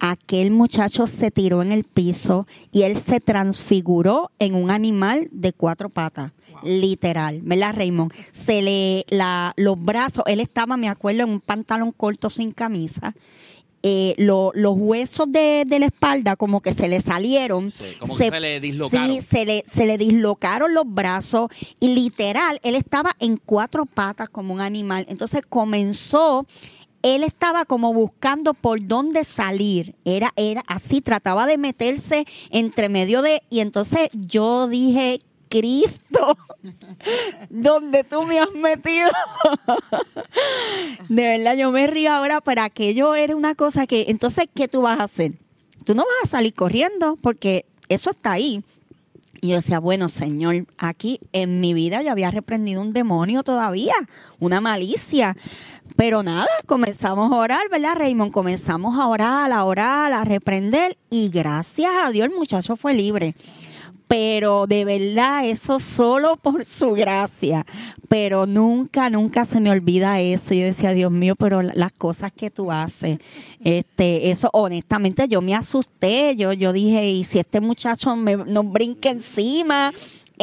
aquel muchacho se tiró en el piso y él se transfiguró en un animal de cuatro patas, literal, ¿verdad, Raymond? Se le, la, los brazos, él estaba, me acuerdo, en un pantalón corto sin camisa. eh, lo- los huesos de, de la espalda como que se le salieron. Sí, como que se le dislocaron. Sí, se le, se le dislocaron los brazos y literal, él estaba en cuatro patas como un animal. Entonces comenzó él estaba como buscando por dónde salir. Era, era así, trataba de meterse entre medio de. Y entonces yo dije, Cristo, ¿dónde tú me has metido? de verdad, yo me río ahora, pero aquello era una cosa que. Entonces, ¿qué tú vas a hacer? Tú no vas a salir corriendo porque eso está ahí. Y yo decía, bueno, Señor, aquí en mi vida yo había reprendido un demonio todavía, una malicia. Pero nada, comenzamos a orar, ¿verdad, Raymond? Comenzamos a orar, a orar, a reprender y gracias a Dios el muchacho fue libre. Pero de verdad, eso solo por su gracia. Pero nunca, nunca se me olvida eso. Yo decía, Dios mío, pero las cosas que tú haces, este, eso honestamente yo me asusté. Yo, yo dije, y si este muchacho me, nos brinca encima.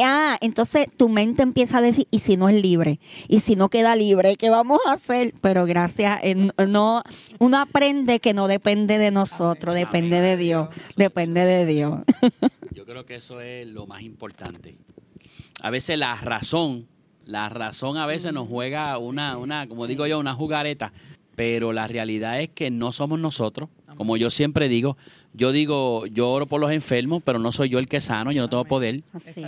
Ah, entonces tu mente empieza a decir, ¿y si no es libre? ¿Y si no queda libre? ¿Qué vamos a hacer? Pero gracias, eh, no, uno aprende que no depende de nosotros, Amén. depende Amén. de Dios, depende de Dios. Yo creo que eso es lo más importante. A veces la razón, la razón a veces nos juega una, una, como digo yo, una jugareta, pero la realidad es que no somos nosotros. Como yo siempre digo, yo digo, yo oro por los enfermos, pero no soy yo el que sano, yo no tengo poder. Así.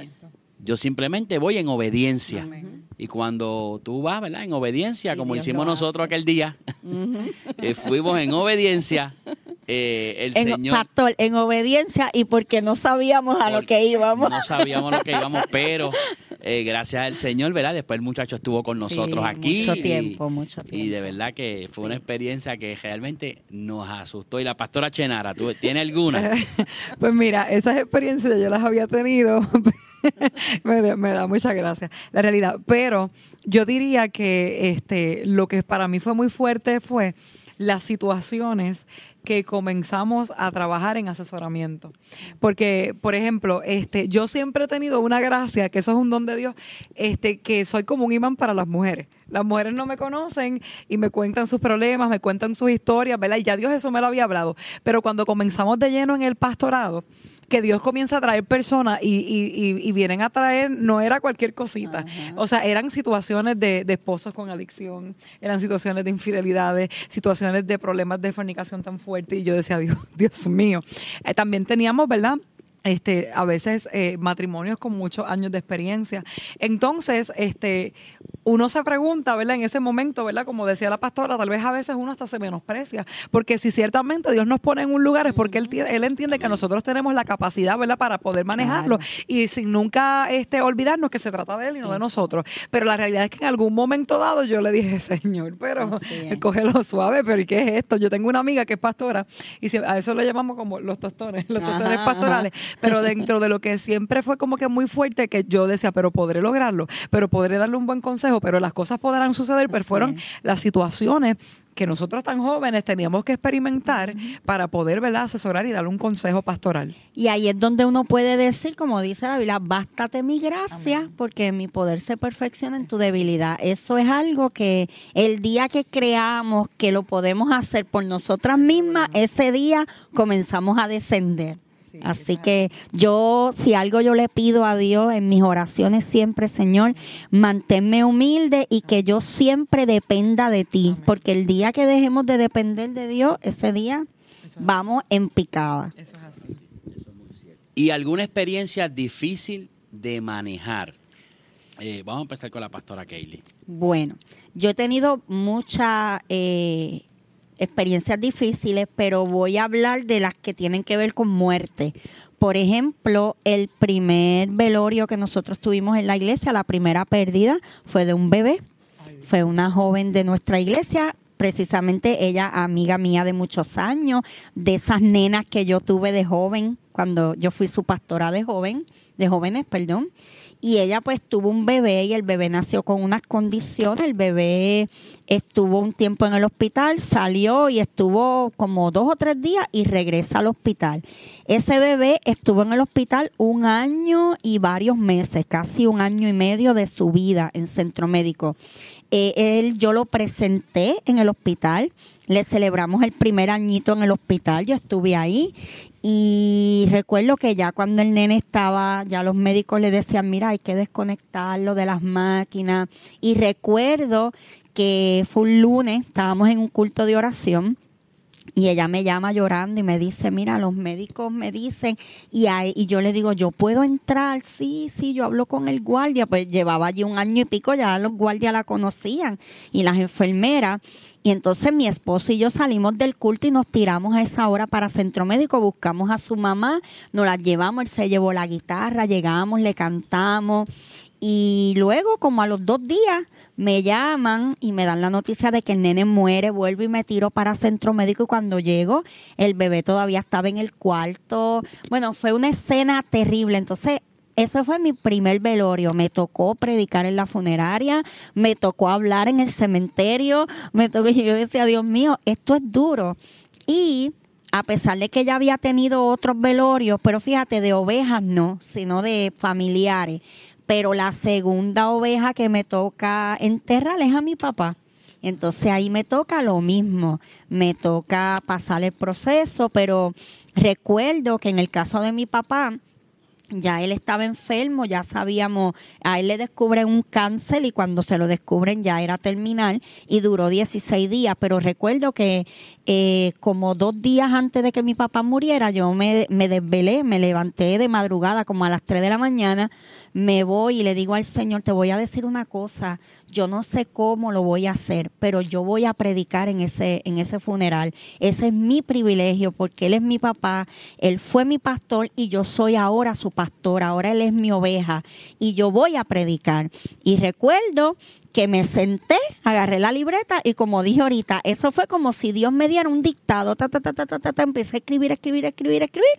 Yo simplemente voy en obediencia. Amén. Y cuando tú vas, ¿verdad? En obediencia, Y como Dios hicimos nosotros aquel día, eh, fuimos en obediencia. eh, el En, Señor pastor, en obediencia y porque no sabíamos a lo que íbamos. No sabíamos lo que íbamos, pero eh, gracias al Señor, ¿verdad? Después el muchacho estuvo con nosotros Sí, aquí. Mucho y- tiempo, mucho tiempo. Y de verdad que fue una experiencia que realmente nos asustó. Y la pastora Chenara, ¿tú tienes alguna? Pues mira, esas experiencias yo las había tenido. me, da- mucha gracia, la realidad. Pero yo diría que este, lo que para mí fue muy fuerte fue las situaciones que comenzamos a trabajar en asesoramiento. Porque, por ejemplo, este, yo siempre he tenido una gracia, que eso es un don de Dios, este, que soy como un imán para las mujeres. Las mujeres no me conocen y me cuentan sus problemas, me cuentan sus historias, ¿verdad? Y ya Dios eso me lo había hablado. Pero cuando comenzamos de lleno en el pastorado, que Dios comienza a traer personas y, y- y- y vienen a traer, no era cualquier cosita. Ajá. O sea, eran situaciones de, de esposos con adicción, eran situaciones de infidelidades, situaciones de problemas de fornicación tan fuertes. Y yo decía, Dios, Dios mío. Eh, también teníamos, ¿verdad? Este, a veces eh, matrimonios con muchos años de experiencia. Entonces, este, uno se pregunta, ¿verdad? En ese momento, ¿verdad? Como decía la pastora, tal vez a veces uno hasta se menosprecia, porque si ciertamente Dios nos pone en un lugar es porque Él, él entiende que nosotros tenemos la capacidad, ¿verdad? Para poder manejarlo Claro. y sin nunca este, olvidarnos que se trata de Él y no de nosotros. Pero la realidad es que en algún momento dado yo le dije, Señor, pero cógelo suave, pero ¿y qué es esto? Yo tengo una amiga que es pastora y si- a eso le llamamos como los tostones, los tostones ajá. pastorales. Pero dentro de lo que siempre fue como que muy fuerte, que yo decía, pero podré lograrlo, pero podré darle un buen consejo, pero las cosas podrán suceder, pero Así fueron las situaciones que nosotros tan jóvenes teníamos que experimentar para poder ¿verdad? asesorar y darle un consejo pastoral. Y ahí es donde uno puede decir, como dice la Biblia, bástate mi gracia, porque mi poder se perfecciona en tu debilidad. Eso es algo que el día que creamos que lo podemos hacer por nosotras mismas, ese día comenzamos a descender. Así que yo, si algo yo le pido a Dios en mis oraciones siempre, Señor, manténme humilde y que yo siempre dependa de ti, porque el día que dejemos de depender de Dios, ese día vamos en picada. Eso es así. ¿Y alguna experiencia difícil de manejar? Eh, vamos a empezar con la pastora Kaylee. Bueno, yo he tenido muchas eh, experiencias difíciles, pero voy a hablar de las que tienen que ver con muerte. Por ejemplo, el primer velorio que nosotros tuvimos en la iglesia, la primera pérdida, fue de un bebé. Fue una joven de nuestra iglesia, precisamente ella amiga mía de muchos años, de esas nenas que yo tuve de joven, cuando yo fui su pastora de joven, de jóvenes, perdón y ella pues tuvo un bebé y el bebé nació con unas condiciones, el bebé estuvo un tiempo en el hospital, salió y estuvo como dos o tres días y regresa al hospital. Ese bebé estuvo en el hospital un año y varios meses, casi un año y medio de su vida en centro médico. Eh, él, yo lo presenté en el hospital, le celebramos el primer añito en el hospital, yo estuve ahí y recuerdo que ya cuando el nene estaba, ya los médicos le decían, mira, hay que desconectarlo de las máquinas. Y recuerdo que fue un lunes, estábamos en un culto de oración y ella me llama llorando y me dice, mira, los médicos me dicen, y, y yo le digo, yo puedo entrar, sí, sí, yo hablo con el guardia, pues llevaba allí un año y pico, ya los guardias la conocían y las enfermeras. Y entonces mi esposo y yo salimos del culto y nos tiramos a esa hora para centro médico, buscamos a su mamá, nos la llevamos, él se llevó la guitarra, llegamos, le cantamos y luego, como a los dos días, me llaman y me dan la noticia de que el nene muere, vuelvo y me tiro para centro médico y cuando llego, el bebé todavía estaba en el cuarto. Bueno, fue una escena terrible. Entonces, ese fue mi primer velorio. Me tocó predicar en la funeraria, me tocó hablar en el cementerio, me tocó, y yo decía, Dios mío, esto es duro. Y a pesar de que ya había tenido otros velorios, pero fíjate, de ovejas no, sino de familiares pero la segunda oveja que me toca enterrar es a mi papá. Entonces ahí me toca lo mismo, me toca pasar el proceso, pero recuerdo que en el caso de mi papá, ya él estaba enfermo, ya sabíamos, a él le descubren un cáncer y cuando se lo descubren ya era terminal y duró 16 días, pero recuerdo que eh, como dos días antes de que mi papá muriera, yo me, me desvelé, me levanté de madrugada como a las 3 de la mañana, me voy y le digo al Señor, te voy a decir una cosa, yo no sé cómo lo voy a hacer, pero yo voy a predicar en ese, en ese funeral. Ese es mi privilegio porque Él es mi papá, Él fue mi pastor y yo soy ahora su pastor, ahora Él es mi oveja y yo voy a predicar. Y recuerdo que me senté, agarré la libreta y como dije ahorita, eso fue como si Dios me diera un dictado, ta, ta, ta, ta, ta, ta, ta empecé a escribir, escribir, escribir, escribir,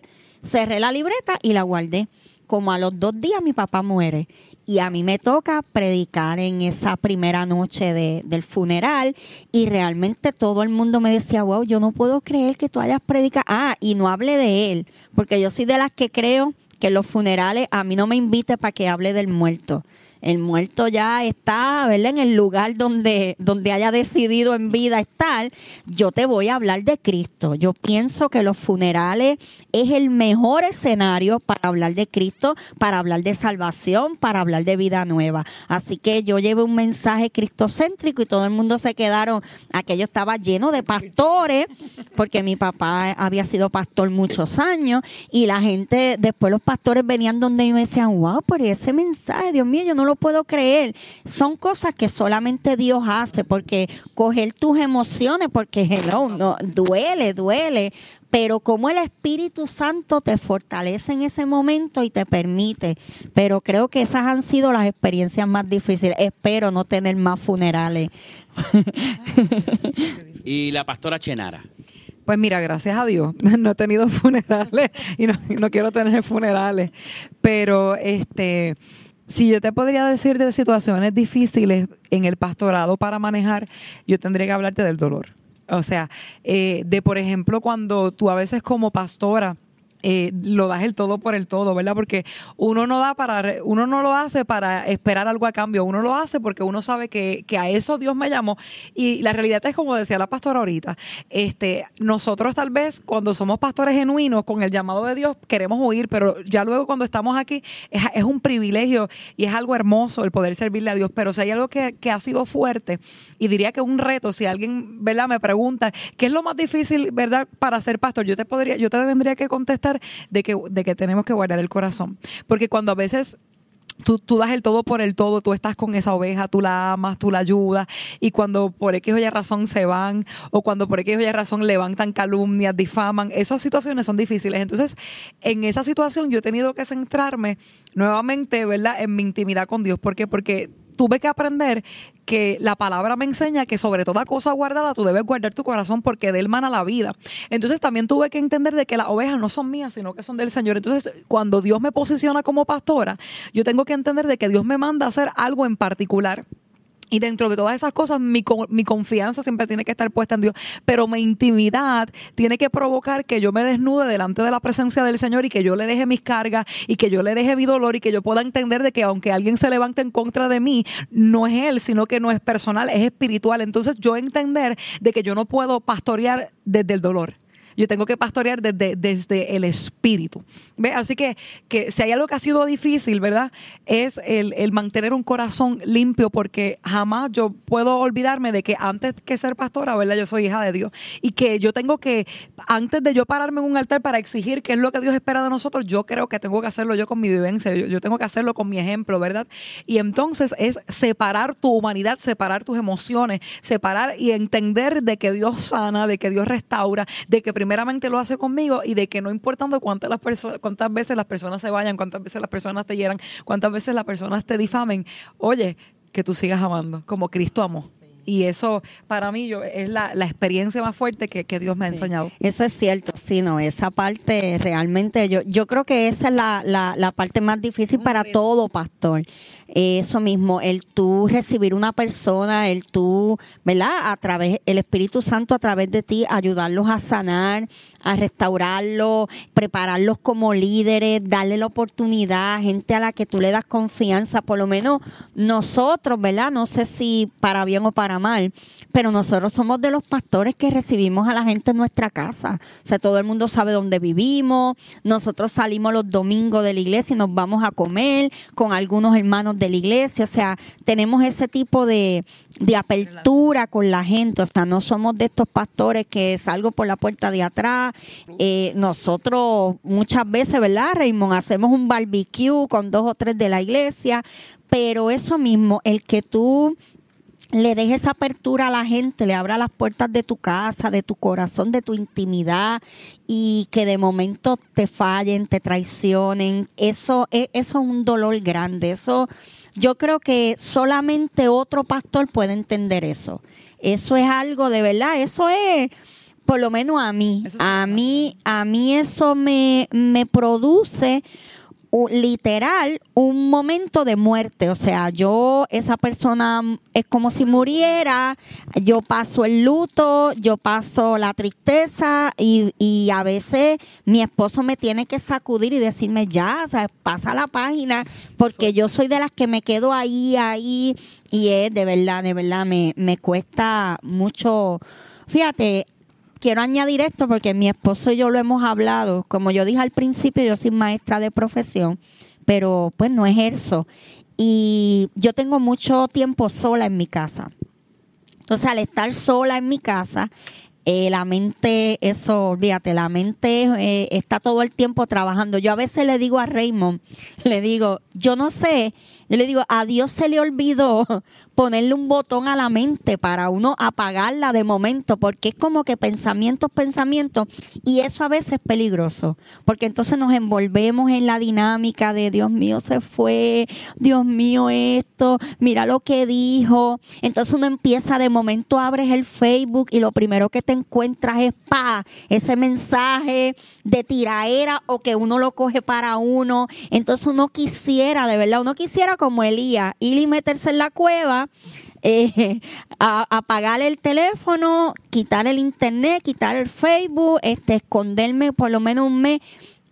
cerré la libreta y la guardé como a los dos días mi papá muere y a mí me toca predicar en esa primera noche de, del funeral y realmente todo el mundo me decía, wow, yo no puedo creer que tú hayas predicado. Ah, y no hable de él, porque yo soy de las que creo que los funerales a mí no me invite para que hable del muerto el muerto ya está, ¿verdad? En el lugar donde, donde haya decidido en vida estar, yo te voy a hablar de Cristo. Yo pienso que los funerales es el mejor escenario para hablar de Cristo, para hablar de salvación, para hablar de vida nueva. Así que yo llevé un mensaje cristocéntrico y todo el mundo se quedaron, aquello estaba lleno de pastores, porque mi papá había sido pastor muchos años y la gente, después los pastores venían donde y me decían, wow, por ese mensaje, Dios mío, yo no lo puedo creer. Son cosas que solamente Dios hace, porque coger tus emociones, porque hello, no, duele, duele, pero como el Espíritu Santo te fortalece en ese momento y te permite. Pero creo que esas han sido las experiencias más difíciles. Espero no tener más funerales. y la pastora Chenara. Pues mira, gracias a Dios, no he tenido funerales y no, no quiero tener funerales, pero este si yo te podría decir de situaciones difíciles en el pastorado para manejar, yo tendría que hablarte del dolor. O sea, eh, de por ejemplo, cuando tú a veces como pastora eh, lo das el todo por el todo, ¿verdad? Porque uno no da para, uno no lo hace para esperar algo a cambio, uno lo hace porque uno sabe que, que a eso Dios me llamó. Y la realidad es como decía la pastora ahorita, este, nosotros tal vez cuando somos pastores genuinos, con el llamado de Dios, queremos huir, pero ya luego cuando estamos aquí, es, un privilegio y es algo hermoso el poder servirle a Dios. Pero si hay algo que, que ha sido fuerte, y diría que un reto, si alguien, ¿verdad?, me pregunta, ¿qué es lo más difícil, ¿verdad?, para ser pastor? Yo te podría, yo te tendría que contestar de que, de que tenemos que guardar el corazón. Porque cuando a veces Tú, tú, das el todo por el todo, tú estás con esa oveja, tú la amas, tú la ayudas, y cuando por X o Y razón se van, o cuando por X o Y razón levantan calumnias, difaman, esas situaciones son difíciles. Entonces, en esa situación yo he tenido que centrarme nuevamente, ¿verdad?, en mi intimidad con Dios. ¿Por qué? Porque tuve que aprender que la palabra me enseña que sobre toda cosa guardada tú debes guardar tu corazón porque de él mana la vida. Entonces también tuve que entender de que las ovejas no son mías, sino que son del Señor. Entonces, cuando Dios me posiciona como pastora, yo tengo que entender de que Dios me manda a hacer algo en particular. Y dentro de todas esas cosas, mi, mi, confianza siempre tiene que estar puesta en Dios. Pero mi intimidad tiene que provocar que yo me desnude delante de la presencia del Señor y que yo le deje mis cargas y que yo le deje mi dolor y que yo pueda entender de que aunque alguien se levante en contra de mí, no es Él, sino que no es personal, es espiritual. Entonces yo entender de que yo no puedo pastorear desde el dolor. Yo tengo que pastorear desde, desde el espíritu. ¿Ve? Así que, que si hay algo que ha sido difícil, ¿verdad? Es el, el, mantener un corazón limpio porque jamás yo puedo olvidarme de que antes que ser pastora, ¿verdad? Yo soy hija de Dios. Y que yo tengo que, antes de yo pararme en un altar para exigir qué es lo que Dios espera de nosotros, yo creo que tengo que hacerlo yo con mi vivencia, yo, yo tengo que hacerlo con mi ejemplo, ¿verdad? Y entonces es separar tu humanidad, separar tus emociones, separar y entender de que Dios sana, de que Dios restaura, de que primeramente lo hace conmigo y de que no importando cuántas, las personas, cuántas veces las personas se vayan, cuántas veces las personas te hieran, cuántas veces las personas te difamen, oye, que tú sigas amando como Cristo amó. Y eso para mí yo, es la, la experiencia más fuerte que, que Dios me ha Sí. enseñado. Eso es cierto, sí, no, esa parte realmente, yo, yo creo que esa es la, la, la parte más difícil para todo pastor. Eso mismo, el tú recibir una persona, el tú, ¿verdad? A través, el Espíritu Santo a través de ti, ayudarlos a sanar, a restaurarlos, prepararlos como líderes, darle la oportunidad a gente a la que tú le das confianza, por lo menos nosotros, ¿verdad? No sé si para bien o para mal, pero nosotros somos de los pastores que recibimos a la gente en nuestra casa. O sea, todo el mundo sabe dónde vivimos. Nosotros salimos los domingos de la iglesia y nos vamos a comer con algunos hermanos la iglesia. O sea, tenemos ese tipo de, de apertura con la gente. O sea, no somos de estos pastores que salgo por la puerta de atrás. Eh, nosotros muchas veces, ¿verdad, Raymond? Hacemos un barbecue con dos o tres de la iglesia. Pero eso mismo, el que tú le dejes esa apertura a la gente, le abra las puertas de tu casa, de tu corazón, de tu intimidad y que de momento te fallen, te traicionen, eso, eso es un dolor grande. Eso yo creo que solamente otro pastor puede entender eso. Eso es algo de verdad, eso es por lo menos a mí, a mí, a mí eso me, me produce literal un momento de muerte. O sea, yo, esa persona es como si muriera, yo paso el luto, yo paso la tristeza y, y a veces mi esposo me tiene que sacudir y decirme ya, o sea, pasa la página, porque yo soy de las que me quedo ahí, ahí y es de verdad, de verdad, me, me cuesta mucho. Fíjate, quiero añadir esto porque mi esposo y yo lo hemos hablado. Como yo dije al principio, yo soy maestra de profesión, pero pues no ejerzo. Y yo tengo mucho tiempo sola en mi casa. Entonces, al estar sola en mi casa, eh, la mente, eso, olvídate, la mente eh, está todo el tiempo trabajando. Yo a veces le digo a Raymond, le digo, yo no sé, yo le digo, a Dios se le olvidó ponerle un botón a la mente para uno apagarla de momento, porque es como que pensamientos, pensamientos, y eso a veces es peligroso, porque entonces nos envolvemos en la dinámica de Dios mío se fue, Dios mío esto, mira lo que dijo, entonces uno empieza de momento abres el Facebook y lo primero que te encuentras es pa, ese mensaje de tiraera o que uno lo coge para uno, entonces uno quisiera, de verdad, uno quisiera como Elías, ir y meterse en la cueva eh, a- apagar el teléfono, quitar el internet, quitar el Facebook, este, esconderme por lo menos un mes.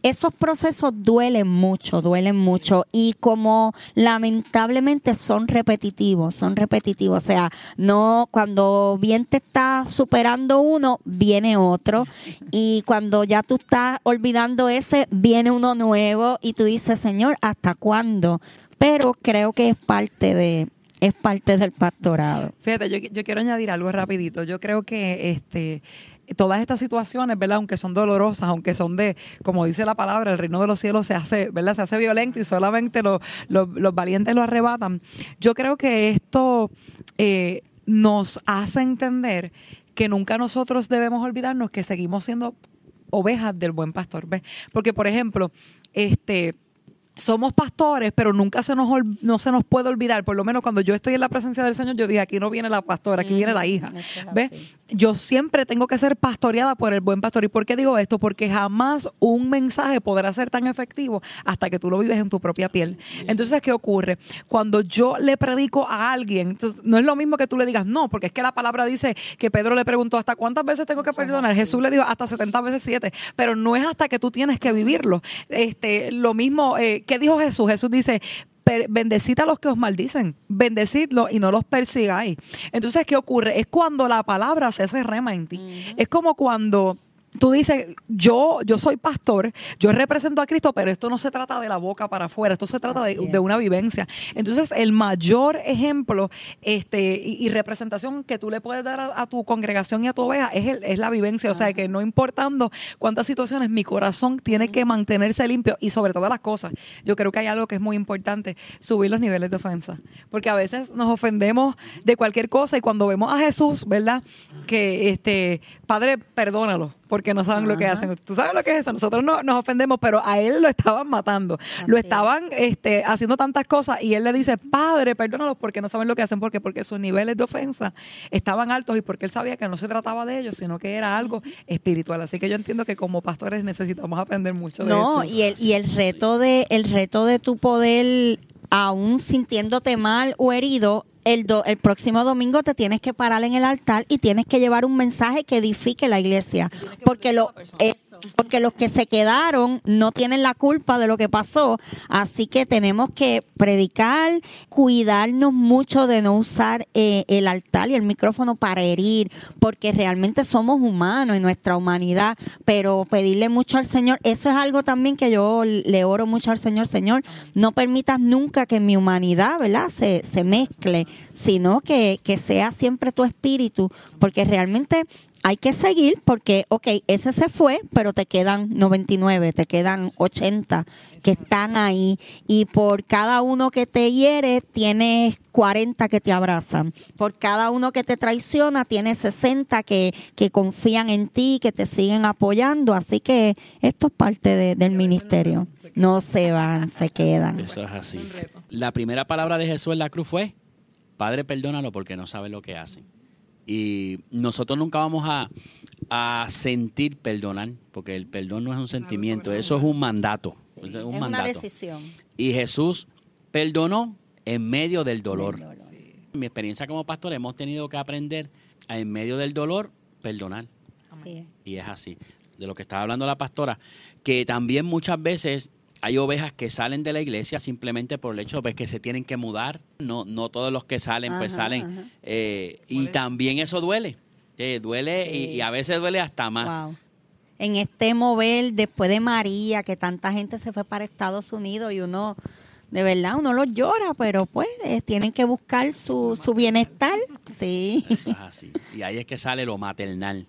Esos procesos duelen mucho, duelen mucho y como lamentablemente son repetitivos, son repetitivos, o sea, no cuando bien te está superando uno, viene otro y cuando ya tú estás olvidando ese, viene uno nuevo y tú dices, Señor, ¿hasta cuándo? Pero creo que es parte de es parte del pastorado. Fíjate, yo, yo quiero añadir algo rapidito. Yo creo que este todas estas situaciones, ¿verdad? Aunque son dolorosas, aunque son de, como dice la palabra, el reino de los cielos se hace, ¿verdad? Se hace violento y solamente los valientes lo arrebatan. Yo creo que esto eh, nos hace entender que nunca nosotros debemos olvidarnos que seguimos siendo ovejas del buen pastor, ¿ves? Porque, por ejemplo, este somos pastores, pero nunca se nos no se nos puede olvidar, por lo menos cuando yo estoy en la presencia del Señor, yo dije, aquí no viene la pastora, aquí viene la hija. ¿Ves? Yo siempre tengo que ser pastoreada por el buen pastor. ¿Y por qué digo esto? Porque jamás un mensaje podrá ser tan efectivo hasta que tú lo vives en tu propia piel. Entonces, ¿qué ocurre? Cuando yo le predico a alguien, no es lo mismo que tú le digas no, porque es que la palabra dice que Pedro le preguntó, ¿hasta cuántas veces tengo que perdonar? Jesús le dijo, hasta 70 veces 7, pero no es hasta que tú tienes que vivirlo. Este, lo mismo, eh, ¿qué dijo Jesús? Jesús dice, bendecid a los que os maldicen, bendecidlos y no los persigáis. Entonces, ¿qué ocurre? Es cuando la palabra se hace rema en ti. Es como cuando tú dices, yo, yo soy pastor, yo represento a Cristo, pero esto no se trata de la boca para afuera, esto se trata de, una vivencia. Entonces, el mayor ejemplo este, y, representación que tú le puedes dar a, tu congregación y a tu oveja es, es la vivencia. O sea, que no importando cuántas situaciones, mi corazón tiene que mantenerse limpio y sobre todas las cosas, yo creo que hay algo que es muy importante, subir los niveles de ofensa. Porque a veces nos ofendemos de cualquier cosa y cuando vemos a Jesús, ¿verdad? Que, este, Padre, perdónalo porque no saben lo que hacen. Tú sabes lo que es eso. Nosotros no, nos ofendemos, pero a él lo estaban matando. lo estaban este, haciendo tantas cosas y él le dice, Padre, perdónalos porque no saben lo que hacen. ¿Por Porque sus niveles de ofensa estaban altos y porque él sabía que no se trataba de ellos, sino que era algo espiritual. Así que yo entiendo que como pastores necesitamos aprender mucho de eso. No, y el, y el reto de, el reto de tu poder aún sintiéndote mal o herido, el, el próximo domingo te tienes que parar en el altar y tienes que llevar un mensaje que edifique la iglesia. Porque lo, porque los que se quedaron no tienen la culpa de lo que pasó, así que tenemos que predicar, cuidarnos mucho de no usar eh, el altar y el micrófono para herir, porque realmente somos humanos en nuestra humanidad, pero pedirle mucho al Señor, eso es algo también que yo le oro mucho al Señor, Señor, no permitas nunca que mi humanidad, ¿verdad?, se, se mezcle, sino que, que sea siempre tu espíritu, porque realmente hay que seguir porque, ok, ese se fue, pero te quedan 99, te quedan 80 que están ahí. Y por cada uno que te hiere, tienes 40 que te abrazan. Por cada uno que te traiciona, tienes 60 que, que confían en ti, que te siguen apoyando. Así que esto es parte del ministerio. No se van, se quedan. Eso es así. La primera palabra de Jesús en la cruz fue, Padre, perdónalo porque no sabe lo que hacen. Y nosotros nunca vamos a, sentir perdonar, porque el perdón no es un sentimiento, eso es un mandato. es, una decisión. Y Jesús perdonó en medio del dolor. En mi experiencia como pastor hemos tenido que aprender a, en medio del dolor perdonar. Y es así. De lo que estaba hablando la pastora, que también muchas veces hay ovejas que salen de la iglesia simplemente por el hecho de pues, que se tienen que mudar. No, no todos los que salen, pues salen. Eh, y también eso duele. duele y, a veces duele hasta más. En este mover, después de María, que tanta gente se fue para Estados Unidos y uno, de verdad, uno los llora, pero pues eh, tienen que buscar su, su bienestar. Sí. Eso es así. Y ahí es que sale lo maternal.